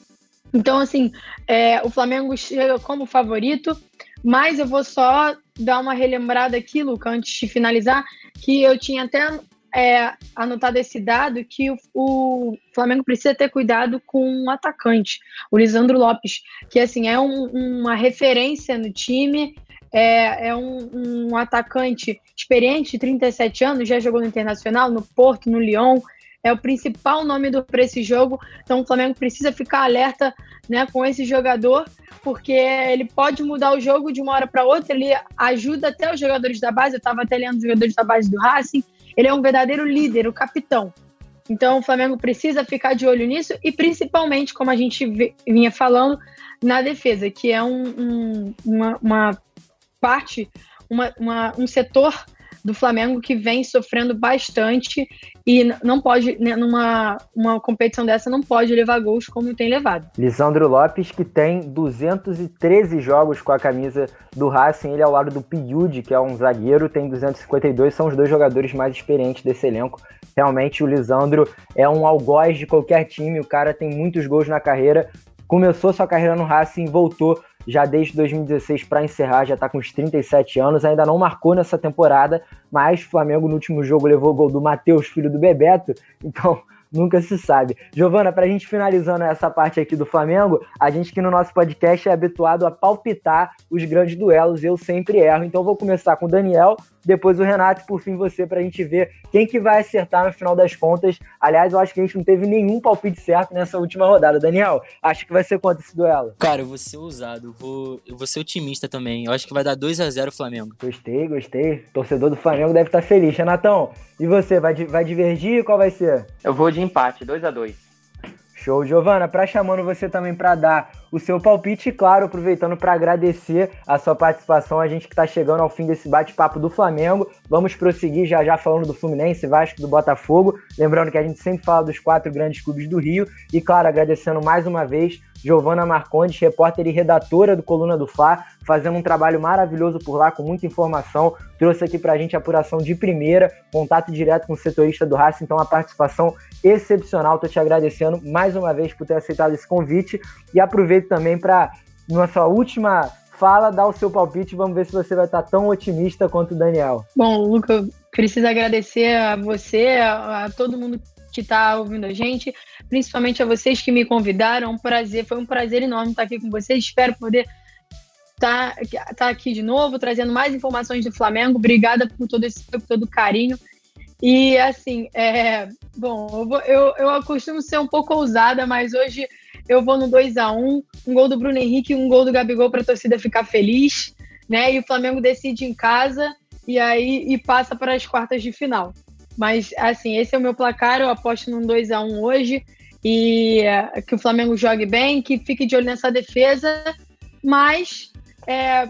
Então, assim, é, o Flamengo chega como favorito, mas eu vou só dar uma relembrada aqui, Luca, antes de finalizar, que eu tinha até é, anotado esse dado que o, o, Flamengo precisa ter cuidado com um atacante, o Lisandro Lopes, que assim é um, uma referência no time, é, é um, um, atacante experiente, 37 anos, já jogou no Internacional, no Porto, no Lyon, é o principal nome para esse jogo, então o Flamengo precisa ficar alerta né, com esse jogador, porque ele pode mudar o jogo de uma hora para outra, ele ajuda até os jogadores da base, eu estava até lendo os jogadores da base do Racing, ele é um verdadeiro líder, o capitão. Então o Flamengo precisa ficar de olho nisso e principalmente, como a gente vinha falando, na defesa, que é um, um, uma, uma, parte, uma, uma, um setor do Flamengo que vem sofrendo bastante e não pode, né, numa uma competição dessa, não pode levar gols como tem levado. Lisandro Lopes, que tem 213 jogos com a camisa do Racing, ele ao lado do Piude, que é um zagueiro, tem 252, são os dois jogadores mais experientes desse elenco. Realmente o Lisandro é um algoz de qualquer time, o cara tem muitos gols na carreira, começou sua carreira no Racing, voltou já desde 2016 para encerrar, já está com uns 37 anos, ainda não marcou nessa temporada, mas Flamengo no último jogo levou o gol do Matheus, filho do Bebeto, então nunca se sabe. Giovana, para a gente finalizando essa parte aqui do Flamengo, a gente que no nosso podcast é habituado a palpitar os grandes duelos, eu sempre erro, então vou começar com o Daniel, depois o Renato e por fim você para a gente ver quem que vai acertar no final das contas. Aliás, eu acho que a gente não teve nenhum palpite certo nessa última rodada. Daniel, acho que vai ser quanto esse duelo? Cara, eu vou ser ousado, eu vou, eu vou ser otimista também. Eu acho que vai dar 2 a 0 Flamengo. Gostei, gostei. torcedor do Flamengo deve estar feliz. Renatão, e você, vai, vai divergir? Qual vai ser? Eu vou de empate, 2 a 2 Show, Giovana, para chamando você também para dar o seu palpite claro, aproveitando para agradecer a sua participação, a gente que está chegando ao fim desse bate-papo do Flamengo. Vamos prosseguir já já falando do Fluminense, Vasco, do Botafogo. Lembrando que a gente sempre fala dos quatro grandes clubes do Rio e, claro, agradecendo mais uma vez Giovana Marcondes, repórter e redatora do Coluna do Fla, fazendo um trabalho maravilhoso por lá, com muita informação. Trouxe aqui gente a apuração de primeira, contato direto com o setorista do Racing, então a participação excepcional. Tô te agradecendo mais uma vez por ter aceitado esse convite e aproveito também para nossa última fala, dar o seu palpite. Vamos ver se você vai estar tão otimista quanto o Daniel. Bom, Luca, preciso agradecer a você, a, a todo mundo que está ouvindo a gente, principalmente a vocês que me convidaram. Um prazer, foi um prazer enorme estar aqui com vocês. Espero poder estar tá, tá aqui de novo, trazendo mais informações do Flamengo. Obrigada por todo esse todo carinho. E assim, é, bom, eu, vou, eu, eu costumo ser um pouco ousada, mas hoje eu vou no 2 a 1 um gol do Bruno Henrique e um gol do Gabigol para a torcida ficar feliz, né? E o Flamengo decide em casa e aí e passa para as quartas de final. Mas assim, esse é o meu placar, eu aposto num 2 a 1 hoje e uh, que o Flamengo jogue bem, que fique de olho nessa defesa, mas é,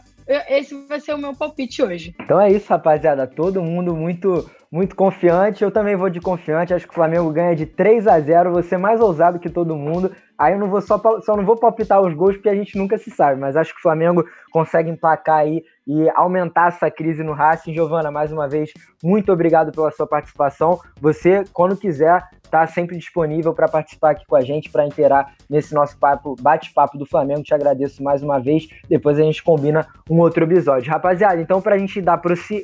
esse vai ser o meu palpite hoje. Então é isso, rapaziada. Todo mundo muito muito confiante. Eu também vou de confiante. Acho que o Flamengo ganha de 3 a 0. Vou ser mais ousado que todo mundo. Aí eu não vou só, só não vou palpitar os gols porque a gente nunca se sabe. Mas acho que o Flamengo consegue emplacar aí e aumentar essa crise no Racing. Giovana, mais uma vez, muito obrigado pela sua participação. Você, quando quiser, está sempre disponível para participar aqui com a gente, para inteirar nesse nosso papo, bate-papo do Flamengo. Te agradeço mais uma vez. Depois a gente combina um outro episódio. Rapaziada, então para a gente dar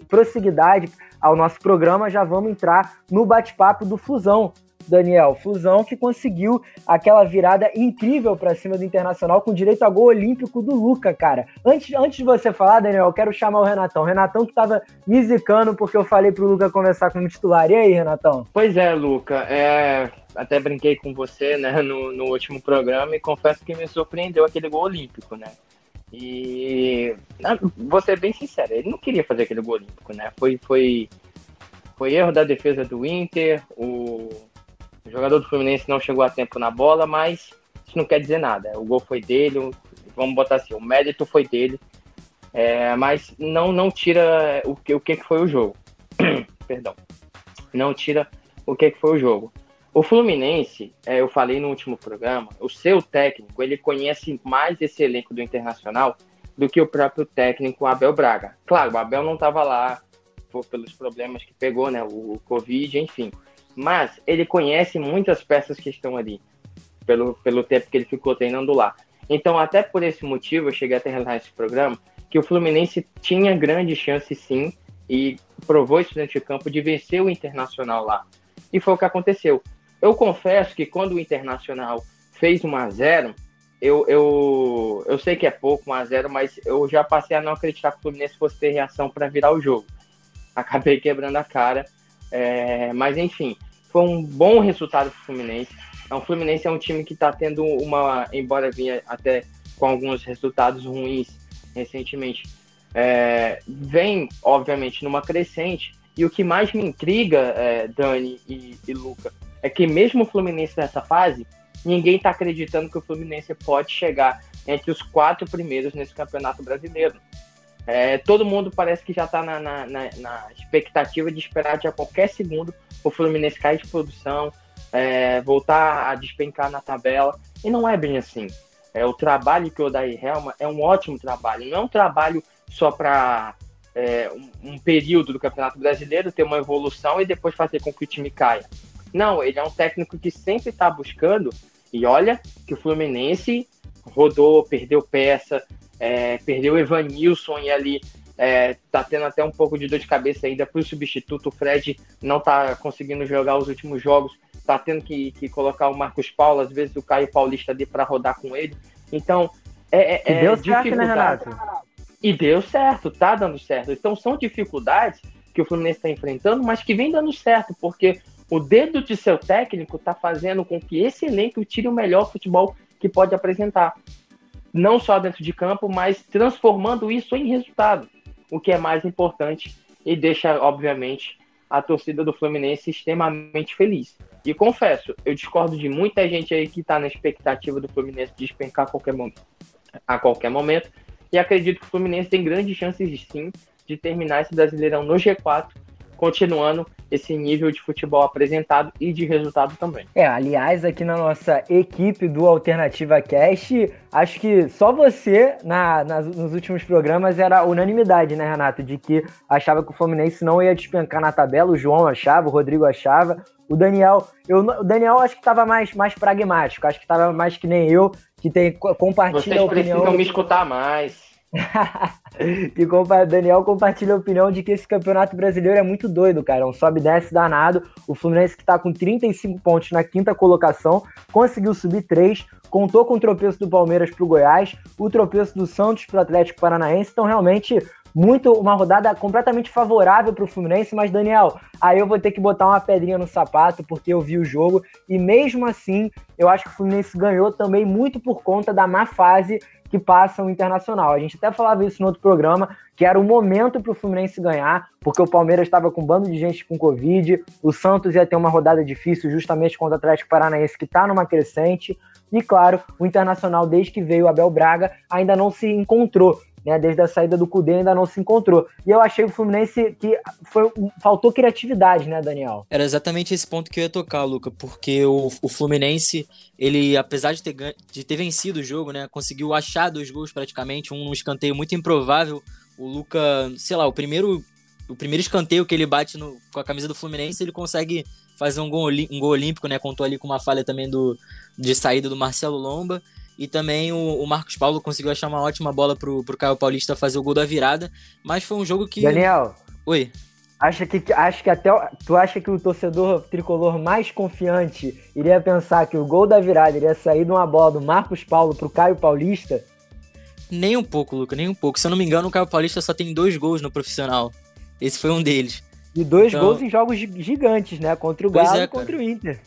prosseguidade ao nosso programa, já vamos entrar no bate-papo do Fusão. Daniel, Fusão que conseguiu aquela virada incrível para cima do Internacional com direito a gol olímpico do Luca, cara. Antes, antes de você falar, Daniel, eu quero chamar o Renatão. Renatão que tava me zicando porque eu falei pro Luca conversar como titular. E aí, Renatão? Pois é, Luca. É... Até brinquei com você né, no, no último programa e confesso que me surpreendeu aquele gol olímpico, né? E vou ser bem sincero, ele não queria fazer aquele gol olímpico, né? Foi, foi, foi erro da defesa do Inter, o, o jogador do Fluminense não chegou a tempo na bola, mas isso não quer dizer nada. O gol foi dele, vamos botar assim, o mérito foi dele, é, mas não, não tira o que, o que foi o jogo. Perdão. Não tira o que foi o jogo. O Fluminense, é, eu falei no último programa, o seu técnico, ele conhece mais esse elenco do Internacional do que o próprio técnico Abel Braga. Claro, o Abel não estava lá por, pelos problemas que pegou, né, o, o Covid, enfim. Mas ele conhece muitas peças que estão ali, pelo, pelo tempo que ele ficou treinando lá. Então, até por esse motivo, eu cheguei a terminar esse programa, que o Fluminense tinha grande chance, sim, e provou isso dentro de campo, de vencer o Internacional lá. E foi o que aconteceu. Eu confesso que quando o Internacional fez 1 a 0 eu, eu, eu sei que é pouco 1 a 0 mas eu já passei a não acreditar que o Fluminense fosse ter reação para virar o jogo. Acabei quebrando a cara. É, mas enfim, foi um bom resultado para o Fluminense. O é Fluminense é um time que está tendo uma, embora vinha até com alguns resultados ruins recentemente, é, vem, obviamente, numa crescente. E o que mais me intriga, é, Dani e, e Luca, é que mesmo o Fluminense nessa fase, ninguém está acreditando que o Fluminense pode chegar entre os quatro primeiros nesse campeonato brasileiro. É, todo mundo parece que já está na, na, na, na, expectativa de esperar de a qualquer segundo o Fluminense cair de produção, é, voltar a despencar na tabela. E não é bem assim. É, o trabalho que o Odair Helma é um ótimo trabalho. Não é um trabalho só para é, um, um período do Campeonato Brasileiro, ter uma evolução e depois fazer com que o time caia. Não, ele é um técnico que sempre está buscando. E olha que o Fluminense rodou, perdeu peça, é, perdeu o Evanilson e ali é, tá tendo até um pouco de dor de cabeça ainda para o substituto. O Fred não tá conseguindo jogar os últimos jogos, tá tendo que, que colocar o Marcos Paulo, às vezes o Caio Paulista ali para rodar com ele. Então, é, é, é deu certo, né, Renato? E deu certo, tá dando certo. Então, são dificuldades que o Fluminense está enfrentando, mas que vem dando certo, porque o dedo de seu técnico está fazendo com que esse elenco tire o melhor futebol que pode apresentar. Não só dentro de campo, mas transformando isso em resultado, o que é mais importante e deixa, obviamente, a torcida do Fluminense extremamente feliz. E confesso, eu discordo de muita gente aí que está na expectativa do Fluminense despencar a qualquer, momento, a qualquer momento. E acredito que o Fluminense tem grandes chances, sim, de terminar esse Brasileirão no G4, continuando esse nível de futebol apresentado e de resultado também. É, aliás, aqui na nossa equipe do Alternativa Cast, acho que só você, na, na, nos últimos programas, era unanimidade, né, Renato? De que achava que o Fluminense não ia despencar na tabela, o João achava, o Rodrigo achava. O Daniel, eu, o Daniel acho que estava mais, mais pragmático, acho que estava mais que nem eu, que tem compartilha Vocês a opinião. precisam me escutar mais. e o Daniel compartilha a opinião de que esse campeonato brasileiro é muito doido, cara. Um sobe desce danado. O Fluminense, que tá com 35 pontos na quinta colocação, conseguiu subir 3, contou com o tropeço do Palmeiras pro Goiás, o tropeço do Santos pro Atlético Paranaense. Então, realmente, muito uma rodada completamente favorável para o Fluminense, mas Daniel, aí eu vou ter que botar uma pedrinha no sapato porque eu vi o jogo e mesmo assim eu acho que o Fluminense ganhou também muito por conta da má fase que passa o Internacional. A gente até falava isso no outro programa, que era o momento para o Fluminense ganhar, porque o Palmeiras estava com um bando de gente com Covid, o Santos ia ter uma rodada difícil justamente contra o Atlético Paranaense, que está numa crescente, e claro, o Internacional, desde que veio o Abel Braga, ainda não se encontrou né? Desde a saída do Cudê ainda não se encontrou. E eu achei o Fluminense que foi, faltou criatividade, né, Daniel? Era exatamente esse ponto que eu ia tocar, Luca, porque o, o Fluminense, ele, apesar de ter, de ter vencido o jogo, né, conseguiu achar dois gols praticamente, um escanteio muito improvável. O Luca, sei lá, o primeiro, o primeiro escanteio que ele bate no, com a camisa do Fluminense, ele consegue fazer um gol, um gol olímpico, né? Contou ali com uma falha também do, de saída do Marcelo Lomba. E também o, o, Marcos Paulo conseguiu achar uma ótima bola pro, pro Caio Paulista fazer o gol da virada. Mas foi um jogo que. Daniel. Oi. Acha que, acha que até tu acha que o torcedor tricolor mais confiante iria pensar que o gol da virada iria sair de uma bola do Marcos Paulo pro Caio Paulista? Nem um pouco, Luca, nem um pouco. Se eu não me engano, o Caio Paulista só tem dois gols no profissional. Esse foi um deles. E dois então... gols em jogos gigantes, né? Contra o Galo é, e contra o Inter.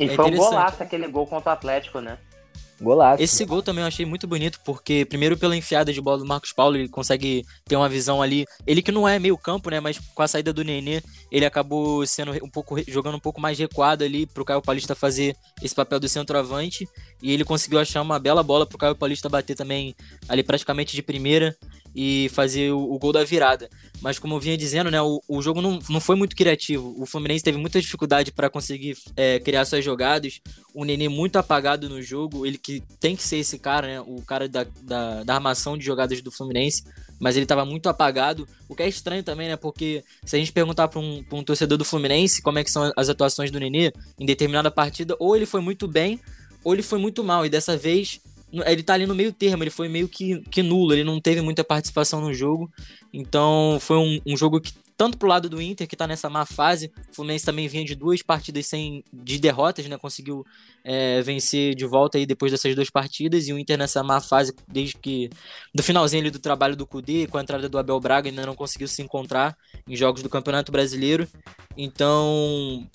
E é foi um golaço aquele gol contra o Atlético, né? Golaço. Esse gol também eu achei muito bonito, porque primeiro pela enfiada de bola do Marcos Paulo, ele consegue ter uma visão ali. Ele que não é meio campo, né? Mas com a saída do Nenê, ele acabou sendo um pouco jogando um pouco mais recuado ali pro Caio Paulista fazer esse papel do centroavante. E ele conseguiu achar uma bela bola pro Caio Paulista bater também ali praticamente de primeira e fazer o, o, gol da virada. Mas como eu vinha dizendo, né, o, o jogo não, não foi muito criativo. O Fluminense teve muita dificuldade para conseguir é, criar suas jogadas. O Nenê muito apagado no jogo, ele que tem que ser esse cara, né, o cara da, da, da armação de jogadas do Fluminense, mas ele estava muito apagado. O que é estranho também, né, porque se a gente perguntar para um, um torcedor do Fluminense como é que são as atuações do Nenê em determinada partida, ou ele foi muito bem, ou ele foi muito mal. E dessa vez ele tá ali no meio termo, ele foi meio que, que nulo, ele não teve muita participação no jogo. Então foi um, um jogo que, tanto pro lado do Inter, que tá nessa má fase, o Fluminense também vinha de duas partidas sem de derrotas, né? Conseguiu é, vencer de volta aí depois dessas duas partidas, e o Inter nessa má fase, desde que. Do finalzinho ali do trabalho do Cudê, com a entrada do Abel Braga, ainda não conseguiu se encontrar em jogos do Campeonato Brasileiro. Então.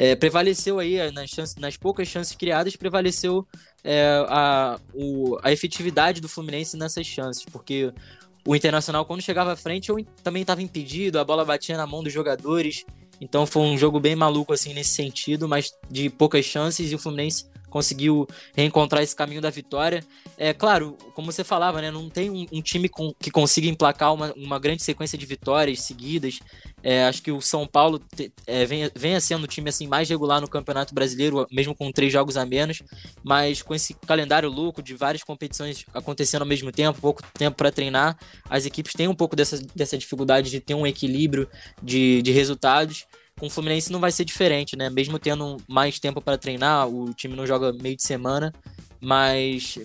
É, prevaleceu aí nas, chances, nas poucas chances criadas, prevaleceu é, a, o, a efetividade do Fluminense nessas chances, porque o Internacional, quando chegava à frente, eu também estava impedido, a bola batia na mão dos jogadores, então foi um jogo bem maluco assim nesse sentido, mas de poucas chances, e o Fluminense conseguiu reencontrar esse caminho da vitória. É claro, como você falava, né, não tem um, um time com, que consiga emplacar uma, uma grande sequência de vitórias seguidas. É, acho que o São Paulo te, é, venha, sendo o time assim mais regular no Campeonato Brasileiro, mesmo com três jogos a menos, mas com esse calendário louco de várias competições acontecendo ao mesmo tempo, pouco tempo para treinar, as equipes têm um pouco dessa, dessa dificuldade de ter um equilíbrio de, de resultados com o Fluminense não vai ser diferente, né? Mesmo tendo mais tempo para treinar, o time não joga meio de semana, mas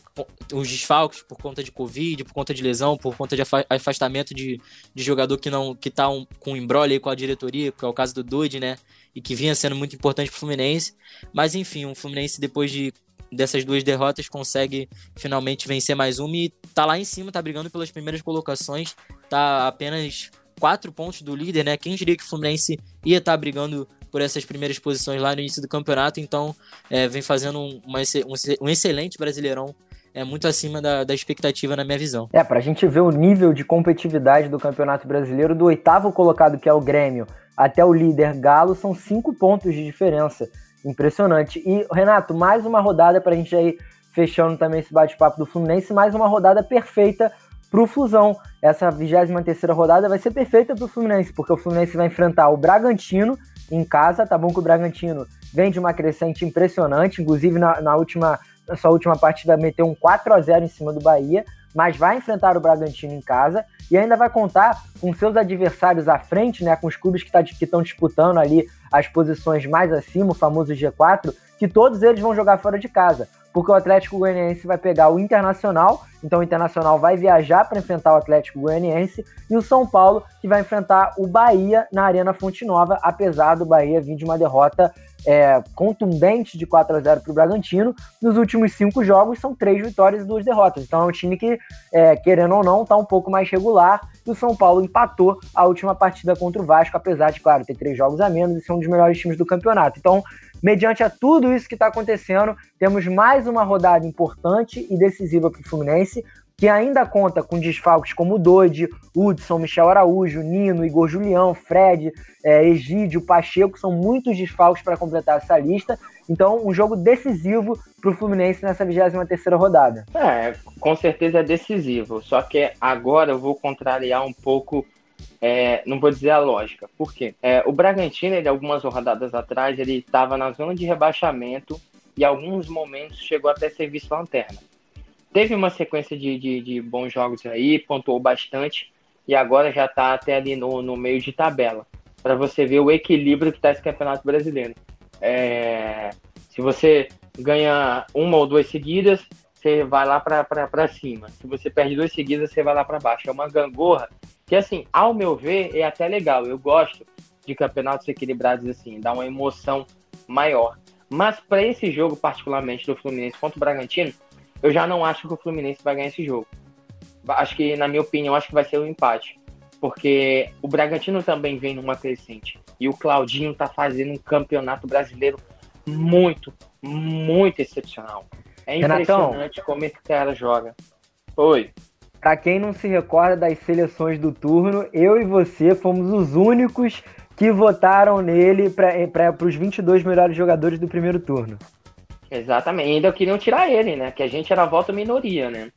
os desfalques por conta de Covid, por conta de lesão, por conta de afastamento de, de jogador que não que tá um, com embrolho aí com a diretoria, que é o caso do Dude, né? E que vinha sendo muito importante pro Fluminense. Mas enfim, o Fluminense depois de dessas duas derrotas consegue finalmente vencer mais uma e tá lá em cima, tá brigando pelas primeiras colocações, tá apenas quatro pontos do líder, né? Quem diria que o Fluminense ia estar tá brigando por essas primeiras posições lá no início do campeonato, então é, vem fazendo uma, um, um excelente brasileirão é muito acima da, da, expectativa na minha visão. É, para a gente ver o nível de competitividade do Campeonato Brasileiro, do oitavo colocado, que é o Grêmio, até o líder Galo, são cinco pontos de diferença. Impressionante. E, Renato, mais uma rodada para a gente aí fechando também esse bate-papo do Fluminense, mais uma rodada perfeita para o Flusão. Essa 23 rodada vai ser perfeita para o Fluminense, porque o Fluminense vai enfrentar o Bragantino em casa. Tá bom que o Bragantino vem de uma crescente impressionante, inclusive na, na última, na sua última partida meteu um 4 a 0 em cima do Bahia, mas vai enfrentar o Bragantino em casa e ainda vai contar com seus adversários à frente, né, com os clubes que tá, estão disputando ali as posições mais acima, o famoso G4, que todos eles vão jogar fora de casa porque o Atlético Goianiense vai pegar o Internacional, então o Internacional vai viajar para enfrentar o Atlético Goianiense, e o São Paulo que vai enfrentar o Bahia na Arena Fonte Nova, apesar do Bahia vir de uma derrota é, contundente de 4 a 0 para o Bragantino. Nos últimos cinco jogos são três vitórias e duas derrotas. Então é um time que, é, querendo ou não, está um pouco mais regular. E o São Paulo empatou a última partida contra o Vasco, apesar de, claro, ter três jogos a menos e ser um dos melhores times do campeonato. Então Mediante a tudo isso que está acontecendo, temos mais uma rodada importante e decisiva para o Fluminense, que ainda conta com desfalques como Dodi, Hudson, Michel Araújo, Nino, Igor Julião, Fred, é, Egídio, Pacheco, são muitos desfalques para completar essa lista. Então, um jogo decisivo para o Fluminense nessa 23 rodada. É, com certeza é decisivo. Só que agora eu vou contrariar um pouco é, não vou dizer a lógica. Por quê? É, o Bragantino, ele, algumas rodadas atrás, ele estava na zona de rebaixamento e alguns momentos chegou até ser vice-lanterna. Teve uma sequência de, de, de, bons jogos aí, pontuou bastante e agora já está até ali no, no meio de tabela. Para você ver o equilíbrio que está esse Campeonato Brasileiro. É, se você ganha uma ou duas seguidas, você vai lá para cima. Se você perde duas seguidas, você vai lá para baixo. É uma gangorra que, assim, ao meu ver, é até legal. Eu gosto de campeonatos equilibrados assim, dá uma emoção maior. Mas para esse jogo, particularmente do Fluminense contra o Bragantino, eu já não acho que o Fluminense vai ganhar esse jogo. Acho que, na minha opinião, acho que vai ser um empate. Porque o Bragantino também vem numa crescente. E o Claudinho tá fazendo um campeonato brasileiro muito, muito excepcional. É impressionante Renatão, como esse cara joga. Oi. Para quem não se recorda das seleções do turno, eu e você fomos os únicos que votaram nele para os 22 melhores jogadores do primeiro turno. Exatamente. Ainda queriam tirar ele, né? Que a gente era voto minoria, né?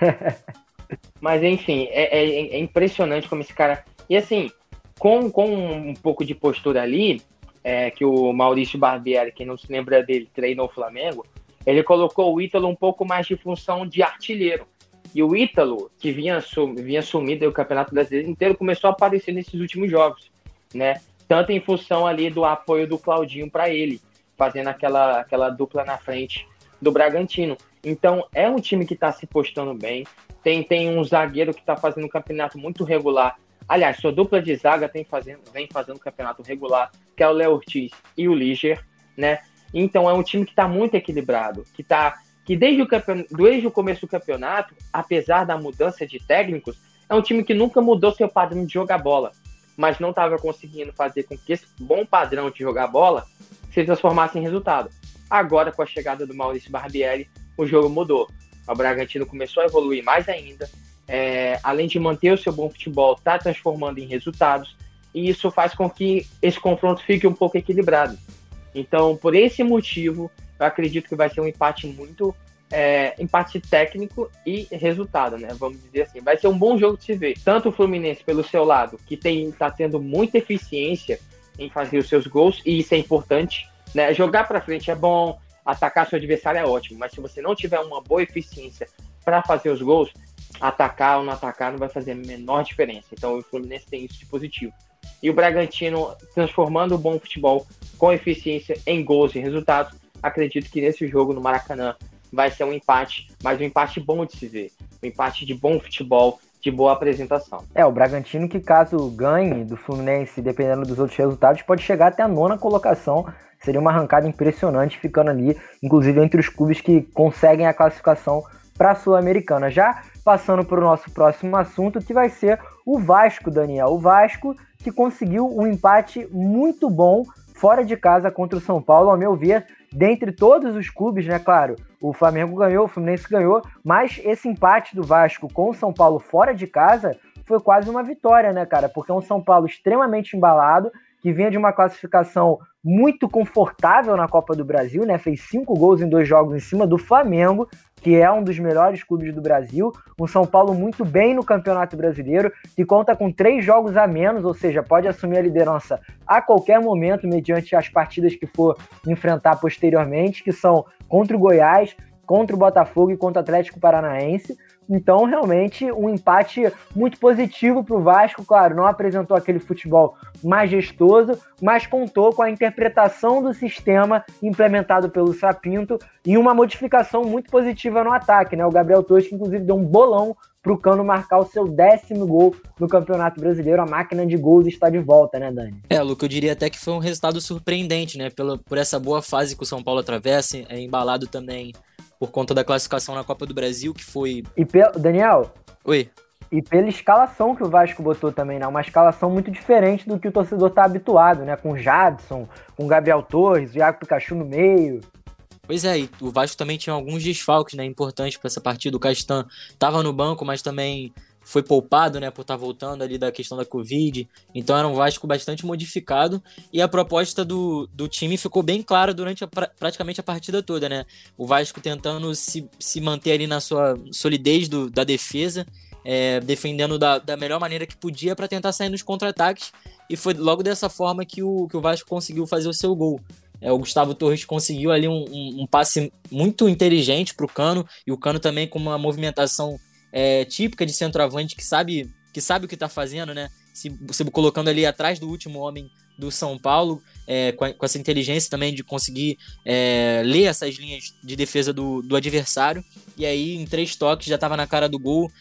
Mas enfim, é, é, é, impressionante como esse cara. E assim, com, com um pouco de postura ali, é, que o Maurício Barbieri, quem não se lembra dele, treinou o Flamengo, ele colocou o Ítalo um pouco mais de função de artilheiro. E o Ítalo, que vinha, vinha sumido o Campeonato Brasileiro inteiro, começou a aparecer nesses últimos jogos, né? Tanto em função ali do apoio do Claudinho para ele, fazendo aquela, aquela dupla na frente do Bragantino. Então, é um time que está se postando bem. Tem, tem um zagueiro que está fazendo um campeonato muito regular. Aliás, sua dupla de zaga tem fazendo, vem fazendo um campeonato regular, que é o Léo Ortiz e o Liger, né? Então, é um time que está muito equilibrado, que está que desde o, desde o começo do campeonato, apesar da mudança de técnicos, é um time que nunca mudou seu padrão de jogar bola, mas não estava conseguindo fazer com que esse bom padrão de jogar bola se transformasse em resultado. Agora, com a chegada do Maurício Barbieri, o jogo mudou. O Bragantino começou a evoluir mais ainda, é, além de manter o seu bom futebol, está transformando em resultados, e isso faz com que esse confronto fique um pouco equilibrado. Então, por esse motivo, eu acredito que vai ser um empate muito. É, empate técnico e resultado, né? Vamos dizer assim. Vai ser um bom jogo de se ver. Tanto o Fluminense pelo seu lado, que tem tá tendo muita eficiência em fazer os seus gols, e isso é importante. Né? Jogar para frente é bom, atacar seu adversário é ótimo, mas se você não tiver uma boa eficiência para fazer os gols, atacar ou não atacar não vai fazer a menor diferença. Então o Fluminense tem isso de positivo. E o Bragantino transformando o bom futebol com eficiência em gols e resultados acredito que nesse jogo no Maracanã vai ser um empate, mas um empate bom de se ver. Um empate de bom futebol, de boa apresentação. É, o Bragantino que caso ganhe do Fluminense, dependendo dos outros resultados, pode chegar até a nona colocação. Seria uma arrancada impressionante, ficando ali, inclusive entre os clubes que conseguem a classificação para a Sul-Americana. Já passando para o nosso próximo assunto, que vai ser o Vasco, Daniel. O Vasco que conseguiu um empate muito bom fora de casa contra o São Paulo, ao meu ver, dentre todos os clubes, né, claro, o Flamengo ganhou, o Fluminense ganhou, mas esse empate do Vasco com o São Paulo fora de casa foi quase uma vitória, né, cara? Porque é um São Paulo extremamente embalado, que vinha de uma classificação muito confortável na Copa do Brasil, né? Fez cinco gols em dois jogos em cima do Flamengo, que é um dos melhores clubes do Brasil. Um São Paulo muito bem no Campeonato Brasileiro, que conta com três jogos a menos, ou seja, pode assumir a liderança a qualquer momento, mediante as partidas que for enfrentar posteriormente, que são contra o Goiás, contra o Botafogo e contra o Atlético Paranaense. Então, realmente, um empate muito positivo para o Vasco. Claro, não apresentou aquele futebol majestoso, mas contou com a interpretação do sistema implementado pelo Sapinto e uma modificação muito positiva no ataque. Né? O Gabriel Tosca, inclusive, deu um bolão para o Cano marcar o seu décimo gol no Campeonato Brasileiro. A máquina de gols está de volta, né, Dani? É, Luca, eu diria até que foi um resultado surpreendente, né? Pela, por essa boa fase que o São Paulo atravessa, é embalado também por conta da classificação na Copa do Brasil, que foi. E pe... Daniel? Oi. E pela escalação que o Vasco botou também, né? Uma escalação muito diferente do que o torcedor tá habituado, né? Com Jadson, com Gabriel Torres, Iago Pikachu no meio. Pois é, e o Vasco também tinha alguns desfalques, né? Importantes para essa partida. O Castan tava no banco, mas também foi poupado, né, por estar tá voltando ali da questão da Covid. Então era um Vasco bastante modificado e a proposta do, do time ficou bem clara durante a, praticamente a partida toda, né? O Vasco tentando se, se manter ali na sua solidez do, da defesa, é, defendendo da, da melhor maneira que podia para tentar sair nos contra-ataques. E foi logo dessa forma que o, que o Vasco conseguiu fazer o seu gol. É, o Gustavo Torres conseguiu ali um, um, um passe muito inteligente para o Cano, e o Cano também com uma movimentação é, típica de centroavante que sabe, que sabe o que está fazendo, né? Se, se colocando ali atrás do último homem do São Paulo, é, com, a, com, essa inteligência também de conseguir é, ler essas linhas de defesa do, do, adversário. E aí, em três toques, já estava na cara do gol,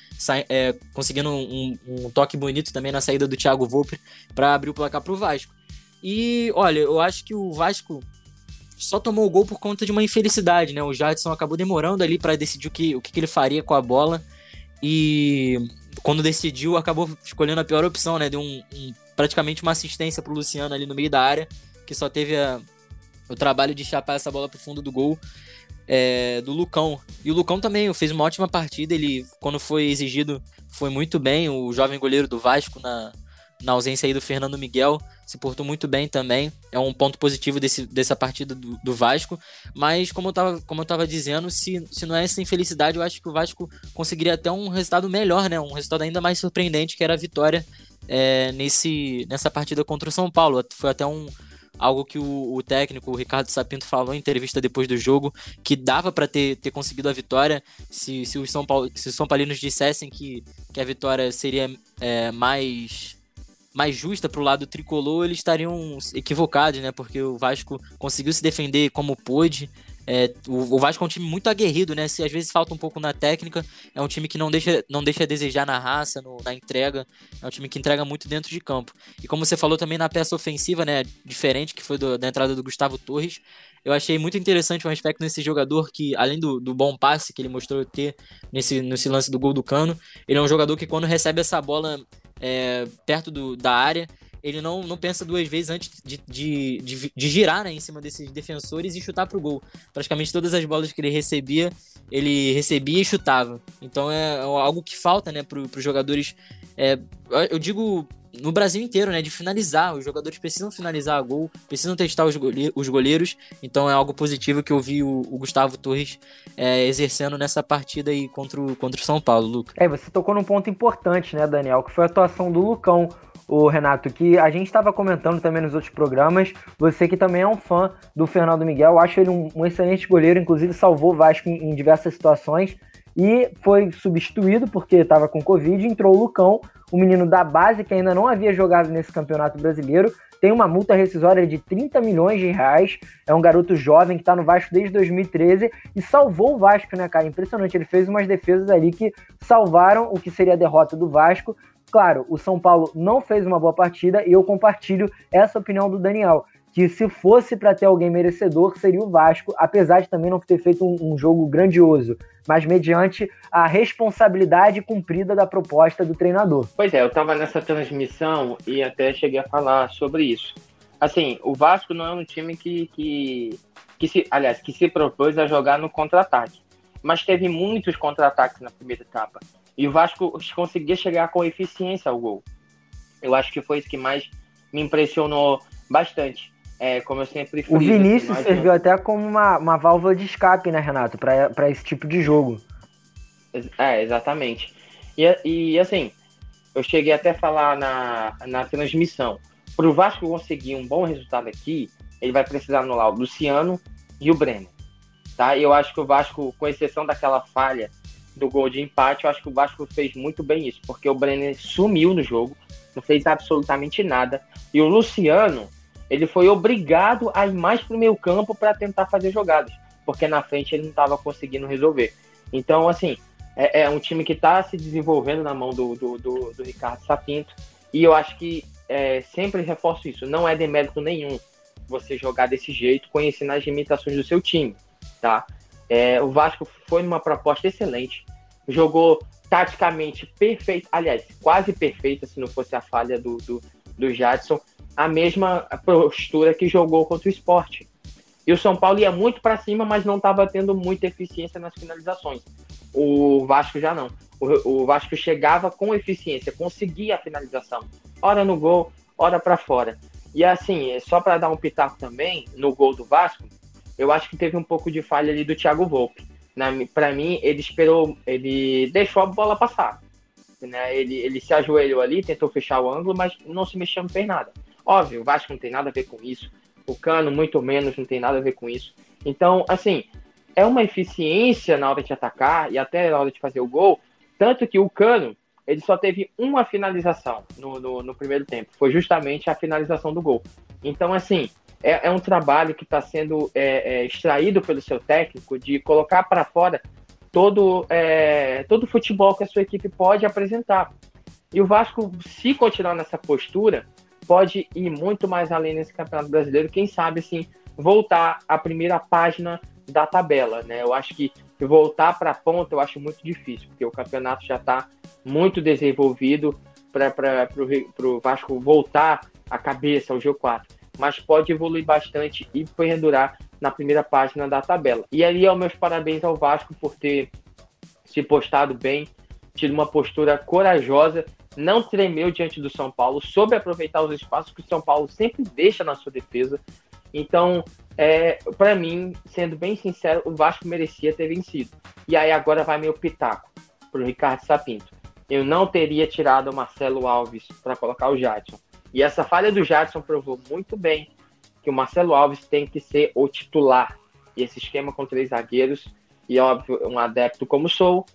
é, conseguindo um, um, toque bonito também na saída do Thiago Volpe para abrir o placar para o Vasco. E olha, eu acho que o Vasco só tomou o gol por conta de uma infelicidade, né? O Jadson acabou demorando ali para decidir o que, o que ele faria com a bola. E quando decidiu, acabou escolhendo a pior opção, né? Deu um, um, praticamente uma assistência pro Luciano ali no meio da área, que só teve a, o trabalho de chapar essa bola pro fundo do gol é, do Lucão. E o Lucão também fez uma ótima partida, ele, quando foi exigido, foi muito bem. O jovem goleiro do Vasco, na, na ausência aí do Fernando Miguel, se portou muito bem também. É um ponto positivo desse, dessa partida do, do Vasco. Mas, como eu estava como eu tava dizendo, se, se não é essa infelicidade, eu acho que o Vasco conseguiria até um resultado melhor, né? Um resultado ainda mais surpreendente, que era a vitória é, nesse, nessa partida contra o São Paulo. Foi até um, algo que o, o, técnico, o Ricardo Sapinto, falou em entrevista depois do jogo, que dava para ter, ter conseguido a vitória se, se, os São Paulo, se os São Paulinos dissessem que, que a vitória seria é, mais mais justa para o lado tricolor, eles estariam equivocados, né? Porque o Vasco conseguiu se defender como pôde. É, o, Vasco é um time muito aguerrido, né? Se às vezes falta um pouco na técnica, é um time que não deixa, não deixa a desejar na raça, no, na entrega. É um time que entrega muito dentro de campo. E como você falou também na peça ofensiva, né? Diferente, que foi do, da entrada do Gustavo Torres. Eu achei muito interessante um aspecto nesse jogador que, além do, do bom passe que ele mostrou ter nesse, nesse lance do gol do Cano, ele é um jogador que quando recebe essa bola é, perto do, da área, ele não, não pensa duas vezes antes de, de, de, de girar né, em cima desses defensores e chutar pro gol. Praticamente todas as bolas que ele recebia, ele recebia e chutava. Então é algo que falta né, para os jogadores. É, eu digo no Brasil inteiro, né? De finalizar. Os jogadores precisam finalizar a gol, precisam testar os, os goleiros. Então é algo positivo que eu vi o, o Gustavo Torres é, exercendo nessa partida aí contra o, contra o São Paulo, Luca. É, você tocou num ponto importante, né, Daniel? Que foi a atuação do Lucão. O Renato, que a gente estava comentando também nos outros programas, você que também é um fã do Fernando Miguel, acho ele um, um excelente goleiro, inclusive salvou o Vasco em, em diversas situações e foi substituído porque estava com Covid. Entrou o Lucão, o menino da base que ainda não havia jogado nesse campeonato brasileiro. Tem uma multa rescisória de 30 milhões de reais. É um garoto jovem que está no Vasco desde 2013 e salvou o Vasco, né, cara? Impressionante. Ele fez umas defesas ali que salvaram o que seria a derrota do Vasco. Claro, o São Paulo não fez uma boa partida e eu compartilho essa opinião do Daniel que se fosse para ter alguém merecedor seria o Vasco, apesar de também não ter feito um, um, jogo grandioso, mas mediante a responsabilidade cumprida da proposta do treinador. Pois é, eu estava nessa transmissão e até cheguei a falar sobre isso. Assim, o Vasco não é um time que, que, que se, aliás, que se propôs a jogar no contra-ataque, mas teve muitos contra-ataques na primeira etapa e o Vasco conseguia chegar com eficiência ao gol. Eu acho que foi isso que mais me impressionou bastante. É, como eu sempre friso, O Vinícius assim, serviu até como uma, uma válvula de escape, né, Renato, para esse tipo de jogo. É, exatamente. E, e assim, eu cheguei até a falar na, na transmissão. Para o Vasco conseguir um bom resultado aqui, ele vai precisar anular o Luciano e o Breno. Tá? Eu acho que o Vasco, com exceção daquela falha do gol de empate, eu acho que o Vasco fez muito bem isso, porque o Breno sumiu no jogo, não fez absolutamente nada. E o Luciano, ele foi obrigado a ir mais para o meio campo para tentar fazer jogadas, porque na frente ele não estava conseguindo resolver. Então, assim, é, é um time que está se desenvolvendo na mão do, do, do, do Ricardo Sapinto, e eu acho que é, sempre reforço isso, não é demérito nenhum você jogar desse jeito, conhecendo as limitações do seu time, tá? É, o Vasco foi numa proposta excelente, jogou taticamente perfeito, aliás, quase perfeita, se não fosse a falha do, do, do Jadson, a mesma postura que jogou contra o esporte. E o São Paulo ia muito para cima, mas não estava tendo muita eficiência nas finalizações. O Vasco já não. O, o Vasco chegava com eficiência, conseguia a finalização. Ora no gol, ora para fora. E assim, só para dar um pitaco também, no gol do Vasco, eu acho que teve um pouco de falha ali do Thiago Volpe. Para mim, ele esperou, ele deixou a bola passar. Né? Ele, ele se ajoelhou ali, tentou fechar o ângulo, mas não se mexeu, não fez nada. Óbvio, o Vasco não tem nada a ver com isso. O Cano, muito menos, não tem nada a ver com isso. Então, assim, é uma eficiência na hora de atacar e até na hora de fazer o gol. Tanto que o Cano, ele só teve uma finalização no, no, no primeiro tempo. Foi justamente a finalização do gol. Então, assim, é, é um trabalho que está sendo é, é, extraído pelo seu técnico de colocar para fora todo, é, todo futebol que a sua equipe pode apresentar. E o Vasco, se continuar nessa postura, pode ir muito mais além nesse Campeonato Brasileiro. Quem sabe, assim, voltar à primeira página da tabela, né? Eu acho que voltar para a ponta eu acho muito difícil, porque o campeonato já está muito desenvolvido para o Vasco voltar a cabeça ao G4, mas pode evoluir bastante e perdurar na primeira página da tabela. E ali, é meus parabéns ao Vasco por ter se postado bem, tido uma postura corajosa, não tremeu diante do São Paulo, soube aproveitar os espaços que o São Paulo sempre deixa na sua defesa. Então, é, para mim, sendo bem sincero, o Vasco merecia ter vencido. E aí agora vai meu pitaco para o Ricardo Sapinto eu não teria tirado o Marcelo Alves para colocar o Jadson. E essa falha do Jadson provou muito bem que o Marcelo Alves tem que ser o titular. E esse esquema com três zagueiros, e óbvio, um adepto como sou,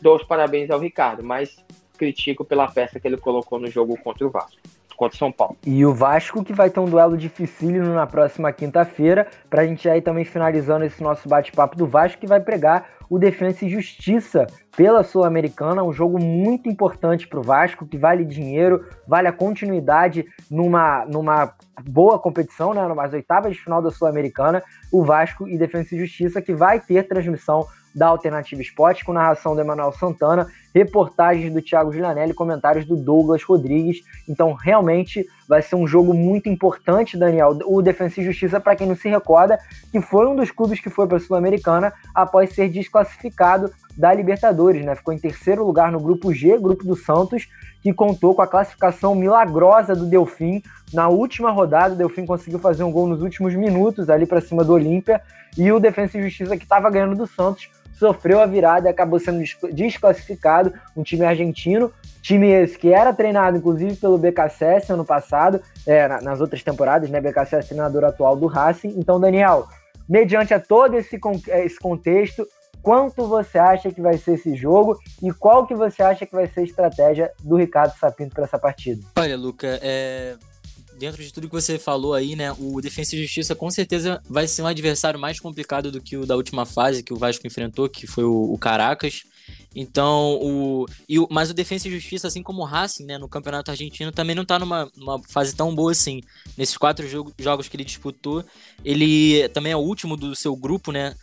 dou os parabéns ao Ricardo, mas critico pela peça que ele colocou no jogo contra o Vasco contra o São Paulo. E o Vasco que vai ter um duelo dificílimo na próxima quinta-feira, para a gente aí também finalizando esse nosso bate-papo do Vasco, que vai pregar o Defensa e Justiça pela Sul-Americana, um jogo muito importante para o Vasco, que vale dinheiro, vale a continuidade numa, numa boa competição, né, nas oitavas de final da Sul-Americana, o Vasco e Defensa e Justiça, que vai ter transmissão da Alternativa Esporte, com narração do Emanuel Santana, reportagens do Thiago Gilanelli comentários do Douglas Rodrigues. Então, realmente vai ser um jogo muito importante, Daniel. O Defensa e Justiça, para quem não se recorda, que foi um dos clubes que foi para a Sul-Americana após ser desclassificado da Libertadores, né? Ficou em terceiro lugar no grupo G, grupo do Santos, que contou com a classificação milagrosa do Delfim. Na última rodada, o Delfim conseguiu fazer um gol nos últimos minutos ali para cima do Olímpia, e o Defensa e Justiça que estava ganhando do Santos sofreu a virada e acabou sendo desclassificado. Um time argentino, time esse que era treinado inclusive pelo BKSS ano passado, é, nas outras temporadas, né? BKSS treinador atual do Racing. Então, Daniel, mediante a todo esse, esse contexto, quanto você acha que vai ser esse jogo e qual que você acha que vai ser a estratégia do Ricardo Sapinto para essa partida? Olha, Luca, é dentro de tudo que você falou aí, né, o Defensa e Justiça com certeza vai ser um adversário mais complicado do que o da última fase que o Vasco enfrentou, que foi o, o Caracas. Então, o, e o. Mas o Defensa e Justiça, assim como o Racing, né, no Campeonato Argentino, também não tá numa, numa fase tão boa assim. Nesses quatro jogo, jogos que ele disputou, ele também é o último do seu grupo, né?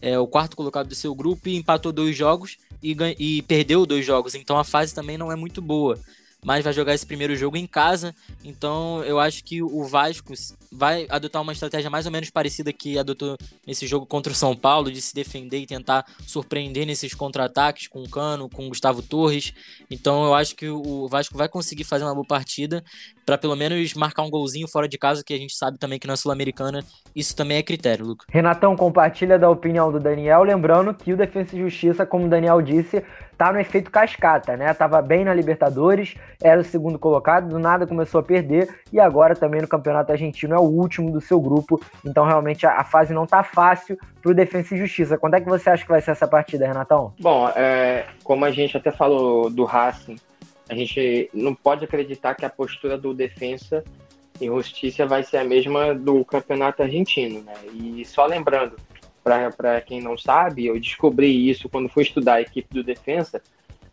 É o quarto colocado do seu grupo e empatou dois jogos e, e perdeu dois jogos. Então a fase também não é muito boa mas vai jogar esse primeiro jogo em casa. Então eu acho que o Vasco vai adotar uma estratégia mais ou menos parecida que adotou nesse jogo contra o São Paulo, de se defender e tentar surpreender nesses contra-ataques com o Cano, com o Gustavo Torres. Então eu acho que o Vasco vai conseguir fazer uma boa partida para pelo menos marcar um golzinho fora de casa, que a gente sabe também que na Sul-Americana isso também é critério, Luca. Renatão, compartilha da opinião do Daniel, lembrando que o Defesa e Justiça, como o Daniel disse, tá no efeito cascata, né? Tava bem na Libertadores, era o segundo colocado, do nada começou a perder e agora também no Campeonato Argentino é o último do seu grupo. Então realmente a, a fase não tá fácil pro Defesa e Justiça. Quando é que você acha que vai ser essa partida, Renatão? Bom, é, como a gente até falou do Racing, a gente não pode acreditar que a postura do Defensa e Justiça vai ser a mesma do Campeonato Argentino, né? E só lembrando, para quem não sabe, eu descobri isso quando fui estudar a equipe do Defensa.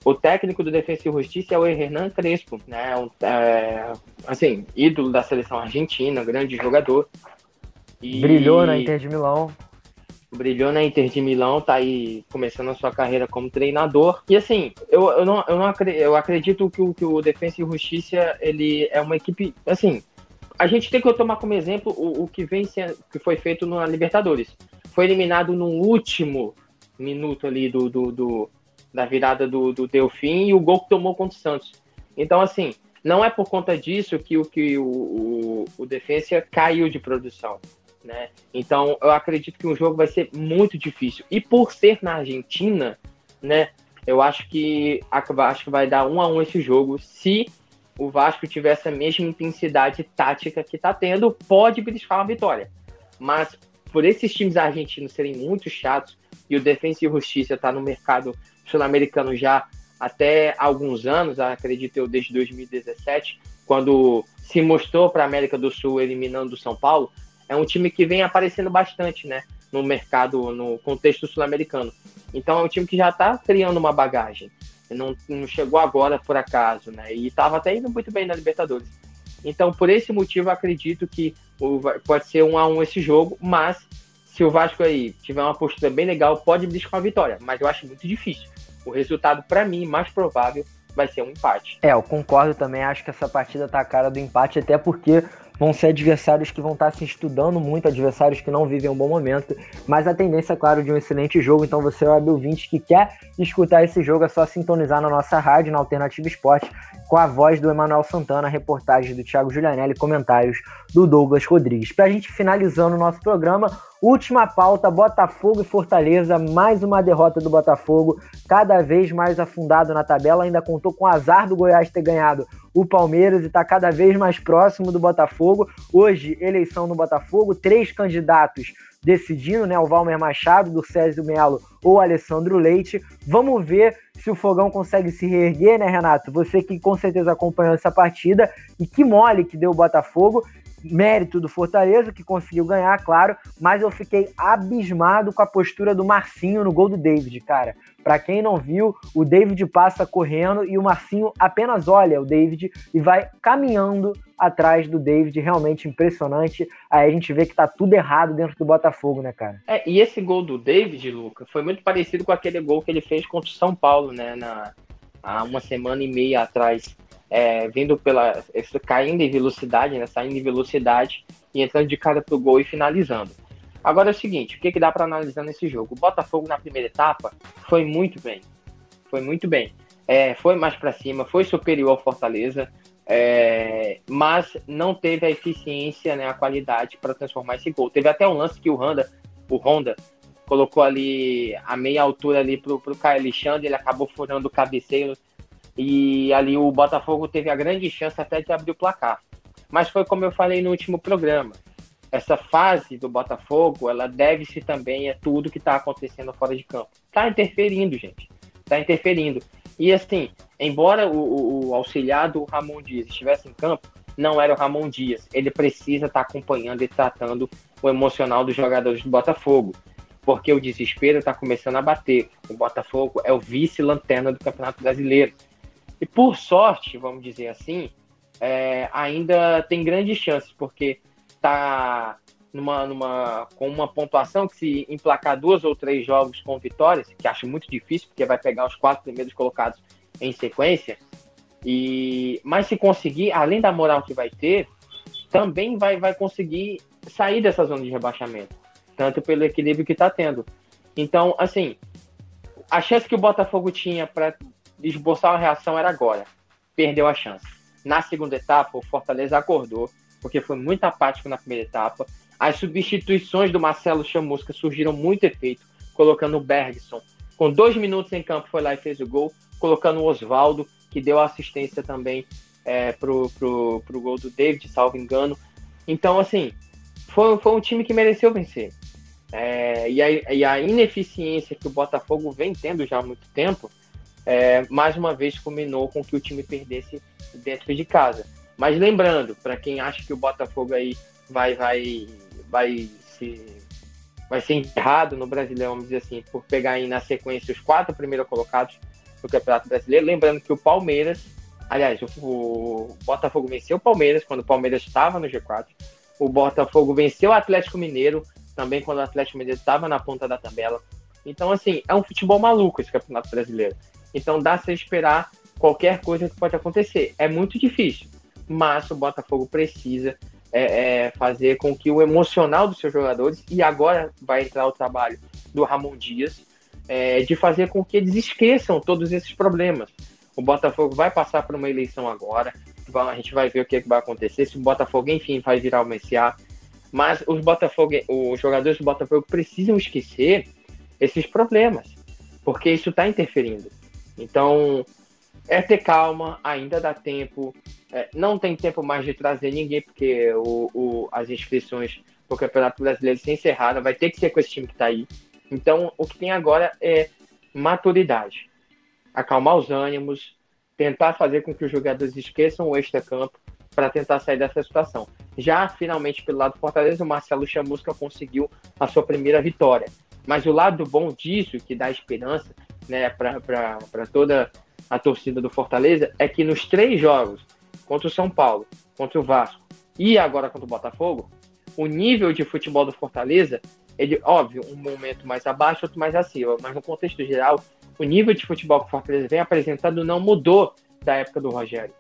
O técnico do Defensa e Justiça é o Hernan Crespo, né? Um, é, assim, ídolo da seleção argentina, grande jogador. E... Brilhou na Inter de Milão. Brilhou na Inter de Milão, tá aí começando a sua carreira como treinador. E assim, eu, eu, não, eu, não acredito, eu acredito que o, que o Defensa e Justiça ele é uma equipe. Assim, a gente tem que tomar como exemplo o, o que vem sendo, que foi feito na Libertadores foi eliminado no último minuto ali do, do, do da virada do, do Delfim e o gol que tomou contra o Santos. Então, assim, não é por conta disso que o que o, o, o Defensa caiu de produção. Né? Então, eu acredito que o jogo vai ser muito difícil. E por ser na Argentina, né, eu acho que acho que vai dar um a um esse jogo. Se o Vasco tiver essa mesma intensidade tática que está tendo, pode beliscar uma vitória. Mas por esses times argentinos serem muito chatos e o Defensa e Justiça tá no mercado sul-americano já até alguns anos, acredito eu, desde 2017, quando se mostrou para a América do Sul eliminando o São Paulo, é um time que vem aparecendo bastante, né, no mercado, no contexto sul-americano. Então é um time que já está criando uma bagagem. Não, não chegou agora por acaso, né? E estava até indo muito bem na Libertadores. Então, por esse motivo, acredito que pode ser um a um esse jogo, mas se o Vasco aí tiver uma postura bem legal, pode buscar uma vitória, mas eu acho muito difícil. O resultado, para mim, mais provável vai ser um empate. É, eu concordo também, acho que essa partida tá a cara do empate, até porque vão ser adversários que vão estar se estudando muito, adversários que não vivem um bom momento, mas a tendência, é claro, de um excelente jogo. Então, você, web ouvinte, que quer escutar esse jogo, é só sintonizar na nossa rádio, na Alternativa Esporte, com a voz do Emanuel Santana, reportagem do Thiago Julianelli, comentários do Douglas Rodrigues. Para a gente finalizando o nosso programa, última pauta: Botafogo e Fortaleza, mais uma derrota do Botafogo, cada vez mais afundado na tabela, ainda contou com o azar do Goiás ter ganhado o Palmeiras e está cada vez mais próximo do Botafogo. Hoje, eleição no Botafogo, três candidatos decidindo, né? O Valmer Machado, do Césio Melo ou Alessandro Leite. Vamos ver se o Fogão consegue se reerguer, né, Renato? Você que com certeza acompanhou essa partida e que mole que deu o Botafogo mérito do Fortaleza, que conseguiu ganhar, claro, mas eu fiquei abismado com a postura do Marcinho no gol do David, cara. Para quem não viu, o David passa correndo e o Marcinho apenas olha o David e vai caminhando atrás do David, realmente impressionante. Aí a gente vê que tá tudo errado dentro do Botafogo, né, cara? É, e esse gol do David, Luca, foi muito parecido com aquele gol que ele fez contra o São Paulo, né, na, há uma semana e meia atrás é, vindo pela. caindo em velocidade, né, saindo em velocidade e entrando de cara pro gol e finalizando. Agora é o seguinte, o que, que dá para analisar nesse jogo? O Botafogo na primeira etapa foi muito bem. Foi muito bem. É, foi mais para cima, foi superior ao Fortaleza, é, mas não teve a eficiência, né, a qualidade para transformar esse gol. Teve até um lance que o Honda, o Honda colocou ali a meia altura ali pro, pro Caio Alexandre, ele acabou furando o cabeceiro e ali o Botafogo teve a grande chance até de abrir o placar. Mas foi como eu falei no último programa. Essa fase do Botafogo, ela deve-se também a tudo que está acontecendo fora de campo. Está interferindo, gente. Está interferindo. E assim, embora o, o, o auxiliar do Ramon Dias estivesse em campo, não era o Ramon Dias. Ele precisa estar tá acompanhando e tratando o emocional dos jogadores do Botafogo. Porque o desespero está começando a bater. O Botafogo é o vice-lanterna do Campeonato Brasileiro e por sorte, vamos dizer assim, é, ainda tem grandes chances, porque está numa, numa, com uma pontuação que se emplacar duas ou três jogos com vitórias, que acho muito difícil, porque vai pegar os quatro primeiros colocados em sequência, e mas se conseguir, além da moral que vai ter, também vai, vai conseguir sair dessa zona de rebaixamento, tanto pelo equilíbrio que está tendo. Então, assim, a chance que o Botafogo tinha para esboçar uma reação era agora. Perdeu a chance. Na segunda etapa, o Fortaleza acordou, porque foi muito apático na primeira etapa. As substituições do Marcelo Chamusca surgiram muito efeito, colocando o Bergson. Com dois minutos em campo, foi lá e fez o gol, colocando o Oswaldo, que deu assistência também é, pro, pro, pro gol do David, salvo engano. Então, assim, foi, foi um time que mereceu vencer. É, e, a, e, a, ineficiência que o Botafogo vem tendo já há muito tempo, é, mais uma vez culminou com que o time perdesse dentro de casa. Mas lembrando, para quem acha que o Botafogo aí vai, vai, vai, se, vai ser enterrado no Brasileiro, vamos dizer assim, por pegar aí na sequência os quatro primeiros colocados do Campeonato Brasileiro, lembrando que o Palmeiras, aliás, o Botafogo venceu o Palmeiras quando o Palmeiras estava no G4, o Botafogo venceu o Atlético Mineiro também quando o Atlético Mineiro estava na ponta da tabela. Então, assim, é um futebol maluco esse Campeonato Brasileiro. Então dá se esperar qualquer coisa que pode acontecer. É muito difícil, mas o Botafogo precisa é, é, fazer com que o emocional dos seus jogadores, e agora vai entrar o trabalho do Ramon Dias, é, de fazer com que eles esqueçam todos esses problemas. O Botafogo vai passar por uma eleição agora, a gente vai ver o que, é que vai acontecer, se o Botafogo, enfim, vai virar o MSA, mas os, Botafogo, os jogadores do Botafogo precisam esquecer esses problemas, porque isso está interferindo. Então, é ter calma, ainda dá tempo. É, não tem tempo mais de trazer ninguém, porque o, o, as inscrições para o Campeonato Brasileiro se encerraram, vai ter que ser com esse time que está aí. Então, o que tem agora é maturidade. Acalmar os ânimos, tentar fazer com que os jogadores esqueçam o extra-campo para tentar sair dessa situação. Já, finalmente, pelo lado do Fortaleza, o Marcelo Chamusca conseguiu a sua primeira vitória. Mas o lado bom disso, que dá esperança né, para toda a torcida do Fortaleza, é que nos três jogos, contra o São Paulo, contra o Vasco e agora contra o Botafogo, o nível de futebol do Fortaleza, ele, óbvio, um momento mais abaixo, outro mais acima, mas no contexto geral, o nível de futebol que o Fortaleza vem apresentando não mudou da época do Rogério.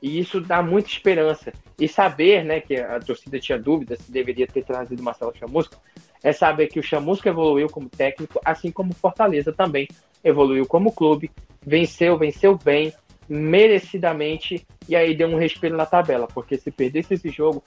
E isso dá muita esperança. E saber, né, que a torcida tinha dúvida se deveria ter trazido Marcelo Chamusca, é saber que o Chamusca evoluiu como técnico, assim como o Fortaleza também evoluiu como clube, venceu, venceu bem, merecidamente, e aí deu um respiro na tabela, porque se perdesse esse jogo,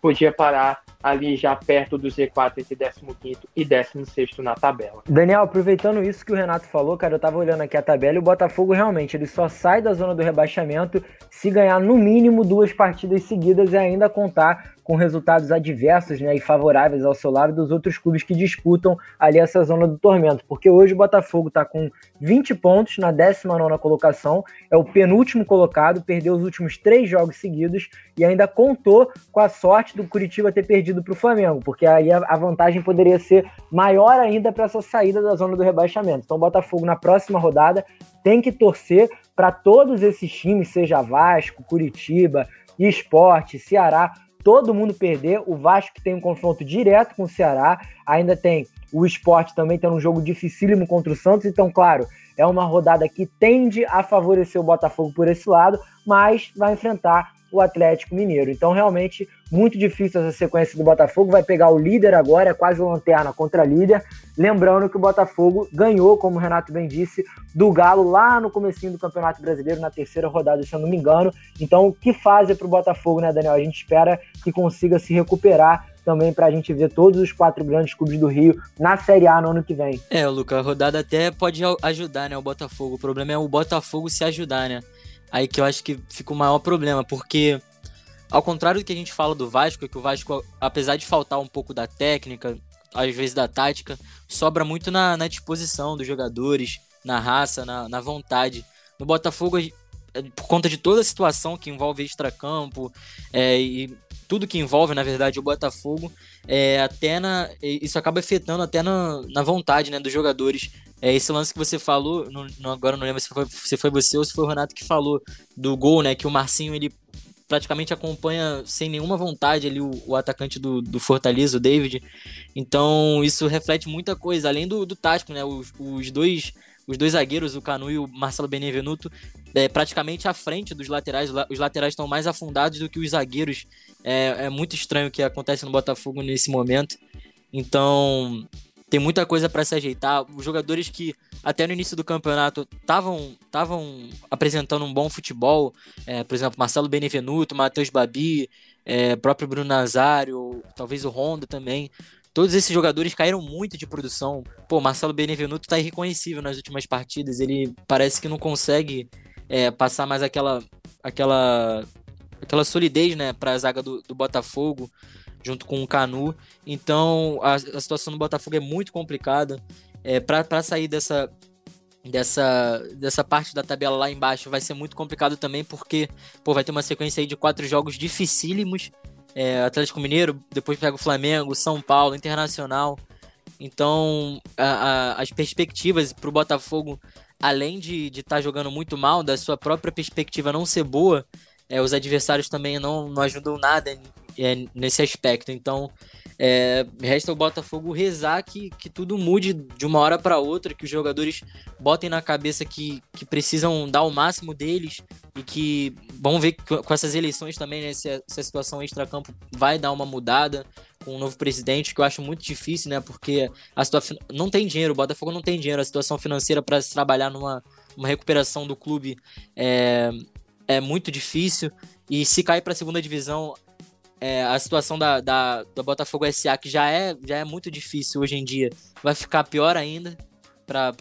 podia parar ali já perto do Z4 entre 15 e 16 na tabela. Daniel, aproveitando isso que o Renato falou, cara, eu tava olhando aqui a tabela e o Botafogo realmente ele só sai da zona do rebaixamento se ganhar no mínimo duas partidas seguidas e ainda contar com resultados adversos né, e favoráveis ao seu lado dos outros clubes que disputam ali essa zona do tormento. Porque hoje o Botafogo está com 20 pontos na 19 colocação, é o penúltimo colocado, perdeu os últimos três jogos seguidos e ainda contou com a sorte do Curitiba ter perdido para o Flamengo, porque aí a vantagem poderia ser maior ainda para essa saída da zona do rebaixamento. Então o Botafogo na próxima rodada tem que torcer para todos esses times, seja Vasco, Curitiba, Esporte, Ceará, todo mundo perder. O Vasco tem um confronto direto com o Ceará, ainda tem o esporte também tendo um jogo dificílimo contra o Santos. Então, claro, é uma rodada que tende a favorecer o Botafogo por esse lado, mas vai enfrentar o Atlético Mineiro. Então, realmente, muito difícil essa sequência do Botafogo. Vai pegar o líder agora, é quase lanterna contra líder. Lembrando que o Botafogo ganhou, como o Renato bem disse, do Galo lá no comecinho do Campeonato Brasileiro, na terceira rodada, se eu não me engano. Então, que fase para o Botafogo, né, Daniel? A gente espera que consiga se recuperar também para a gente ver todos os quatro grandes clubes do Rio na Série A no ano que vem. É, Luca, a rodada até pode ajudar, né, o Botafogo. O problema é o Botafogo se ajudar, né? Aí que eu acho que fica o maior problema, porque ao contrário do que a gente fala do Vasco, que o Vasco, apesar de faltar um pouco da técnica, às vezes da tática, sobra muito na, na disposição dos jogadores, na raça, na, na vontade. No Botafogo, é, por conta de toda a situação que envolve extracampo é, e tudo que envolve, na verdade, o Botafogo, é, até na, isso acaba afetando até na, na vontade né, dos jogadores. É, esse lance que você falou, não, agora não lembro se foi, se foi você ou se foi o Renato que falou do gol, né? Que o Marcinho ele praticamente acompanha sem nenhuma vontade ali o, o atacante do, do, Fortaleza, o David. Então isso reflete muita coisa, além do, do tático, né? Os, os, dois os dois zagueiros, o Canu e o Marcelo Benevenuto, é, praticamente à frente dos laterais. Os laterais estão mais afundados do que os zagueiros. É, é muito estranho o que acontece no Botafogo nesse momento. Então tem muita coisa para se ajeitar. Os jogadores que até no início do campeonato estavam apresentando um bom futebol, é, por exemplo, Marcelo Benevenuto, Matheus Babi, é, próprio Bruno Nazário, talvez o Honda também. Todos esses jogadores caíram muito de produção. Pô, Marcelo Benevenuto tá irreconhecível nas últimas partidas. Ele parece que não consegue é, passar mais aquela, aquela, aquela solidez né, para a zaga do, do Botafogo junto com o Canu. Então a, a situação do Botafogo é muito complicada. É, para sair dessa, dessa, dessa parte da tabela lá embaixo vai ser muito complicado também, porque pô, vai ter uma sequência aí de quatro jogos dificílimos. É, Atlético Mineiro, depois pega o Flamengo, São Paulo, Internacional. Então, a, a, as perspectivas para o Botafogo, além de estar tá jogando muito mal, da sua própria perspectiva não ser boa, é, os adversários também não, não ajudam nada é, nesse aspecto. Então, é, resta o Botafogo rezar que, que tudo mude de uma hora para outra, que os jogadores botem na cabeça que, que precisam dar o máximo deles e que vamos ver com essas eleições também, né, se, a, se a situação extra-campo vai dar uma mudada com um novo presidente, que eu acho muito difícil, né, porque a situação não tem dinheiro, o Botafogo não tem dinheiro, a situação financeira para se trabalhar numa uma recuperação do clube é, é muito difícil. E se cair para a segunda divisão, é, a situação da, da, da Botafogo SA, que já é, já é muito difícil hoje em dia, vai ficar pior ainda para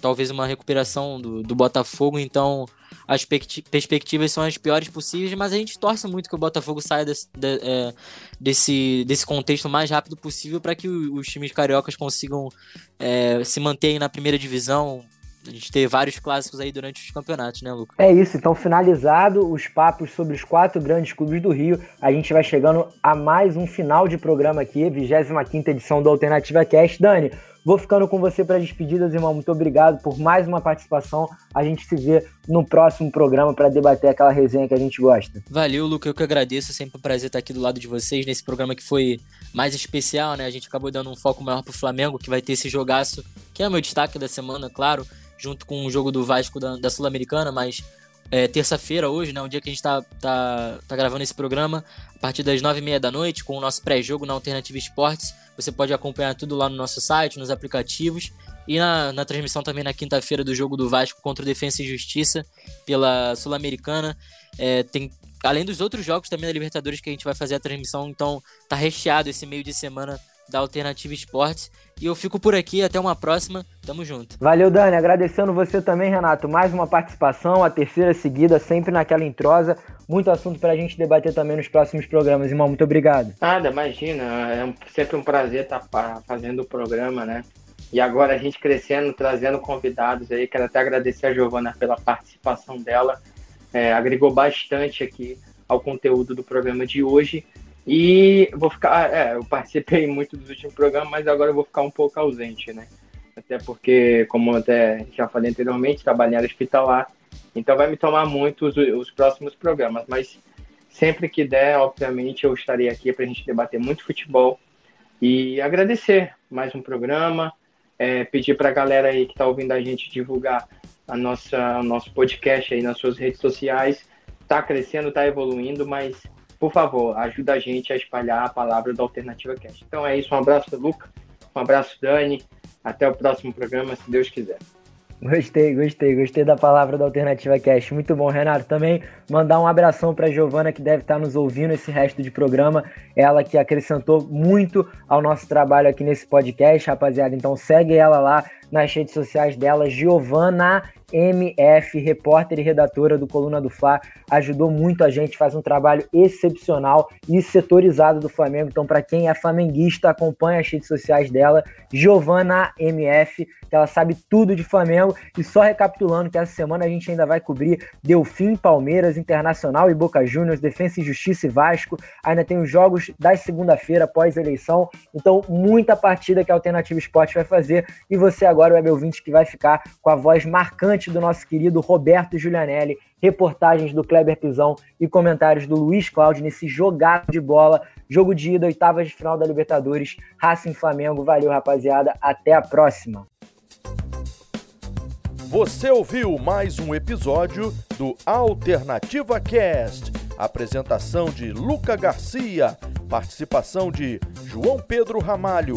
talvez uma recuperação do, do Botafogo. Então, as perspectivas são as piores possíveis, mas a gente torce muito que o Botafogo saia desse, de, é, desse, desse contexto o mais rápido possível para que os times cariocas consigam é, se manter na primeira divisão, a gente teve vários clássicos aí durante os campeonatos, né, Lucas? É isso, então finalizado os papos sobre os quatro grandes clubes do Rio, a gente vai chegando a mais um final de programa aqui, 25 edição do Alternativa Cast. Dani, Vou ficando com você para despedidas, irmão. Muito obrigado por mais uma participação. A gente se vê no próximo programa para debater aquela resenha que a gente gosta. Valeu, Luca. Eu que agradeço. É sempre um prazer estar aqui do lado de vocês nesse programa que foi mais especial, né? A gente acabou dando um foco maior pro Flamengo, que vai ter esse jogaço, que é o meu destaque da semana, claro junto com o jogo do Vasco da, da Sul-Americana, mas é, terça-feira, hoje, né, um dia que a gente tá, tá, tá gravando esse programa, a partir das nove e meia da noite, com o nosso pré-jogo na Alternativa Esportes. Você pode acompanhar tudo lá no nosso site, nos aplicativos e na, na transmissão também na quinta-feira do jogo do Vasco contra o Defensa e Justiça pela Sul-Americana. É, tem além dos outros jogos também da Libertadores que a gente vai fazer a transmissão, então tá recheado esse meio de semana da Alternativa Esportes. E eu fico por aqui, até uma próxima, tamo junto. Valeu, Dani, agradecendo você também, Renato, mais uma participação, a terceira seguida, sempre naquela entrosa, muito assunto pra gente debater também nos próximos programas, irmão, muito obrigado. Nada, imagina, é sempre um prazer estar tá fazendo o programa, né? E agora a gente crescendo, trazendo convidados aí, quero até agradecer a Giovana pela participação dela, é, agregou bastante aqui ao conteúdo do programa de hoje. E vou ficar, é, eu participei muito dos últimos programas, mas agora eu vou ficar um pouco ausente, né? Até porque, como até já falei anteriormente, trabalho em área hospitalar, então vai me tomar muito os, os próximos programas, mas sempre que der, obviamente, eu estarei aqui para a gente debater muito futebol e agradecer mais um programa, é, pedir para a galera aí que está ouvindo a gente divulgar a nossa, o nosso podcast aí nas suas redes sociais. Está crescendo, está evoluindo, mas por favor, ajuda a gente a espalhar a palavra da Alternativa Cast. Então é isso, um abraço, Luca, um abraço, Dani, até o próximo programa, se Deus quiser. Gostei, gostei, gostei da palavra da Alternativa Cast. Muito bom, Renato. Também mandar um abração para Giovana que deve estar nos ouvindo esse resto de programa. Ela que acrescentou muito ao nosso trabalho aqui nesse podcast, rapaziada. Então segue ela lá nas redes sociais dela, Giovana MF, repórter e redatora do Coluna do Fla, ajudou muito a gente, faz um trabalho excepcional e setorizado do Flamengo. Então, para quem é flamenguista, acompanha as redes sociais dela, Giovana MF, que ela sabe tudo de Flamengo. E só recapitulando que essa semana a gente ainda vai cobrir Delfim, Palmeiras, Internacional e Boca Juniors, Defensa e Justiça e Vasco. Ainda tem os jogos da segunda-feira pós-eleição. Então, muita partida que a Alternativa Esporte vai fazer. E você agora, o web ouvinte, que vai ficar com a voz marcante do nosso querido Roberto Giulianelli, reportagens do Kleber Pisão e comentários do Luiz Cláudio nesse jogado de bola, jogo de ida, oitavas de final da Libertadores, Racing Flamengo. Valeu, rapaziada. Até a próxima. Você ouviu mais um episódio do Alternativa Cast. Apresentação de Luca Garcia, participação de João Pedro Ramalho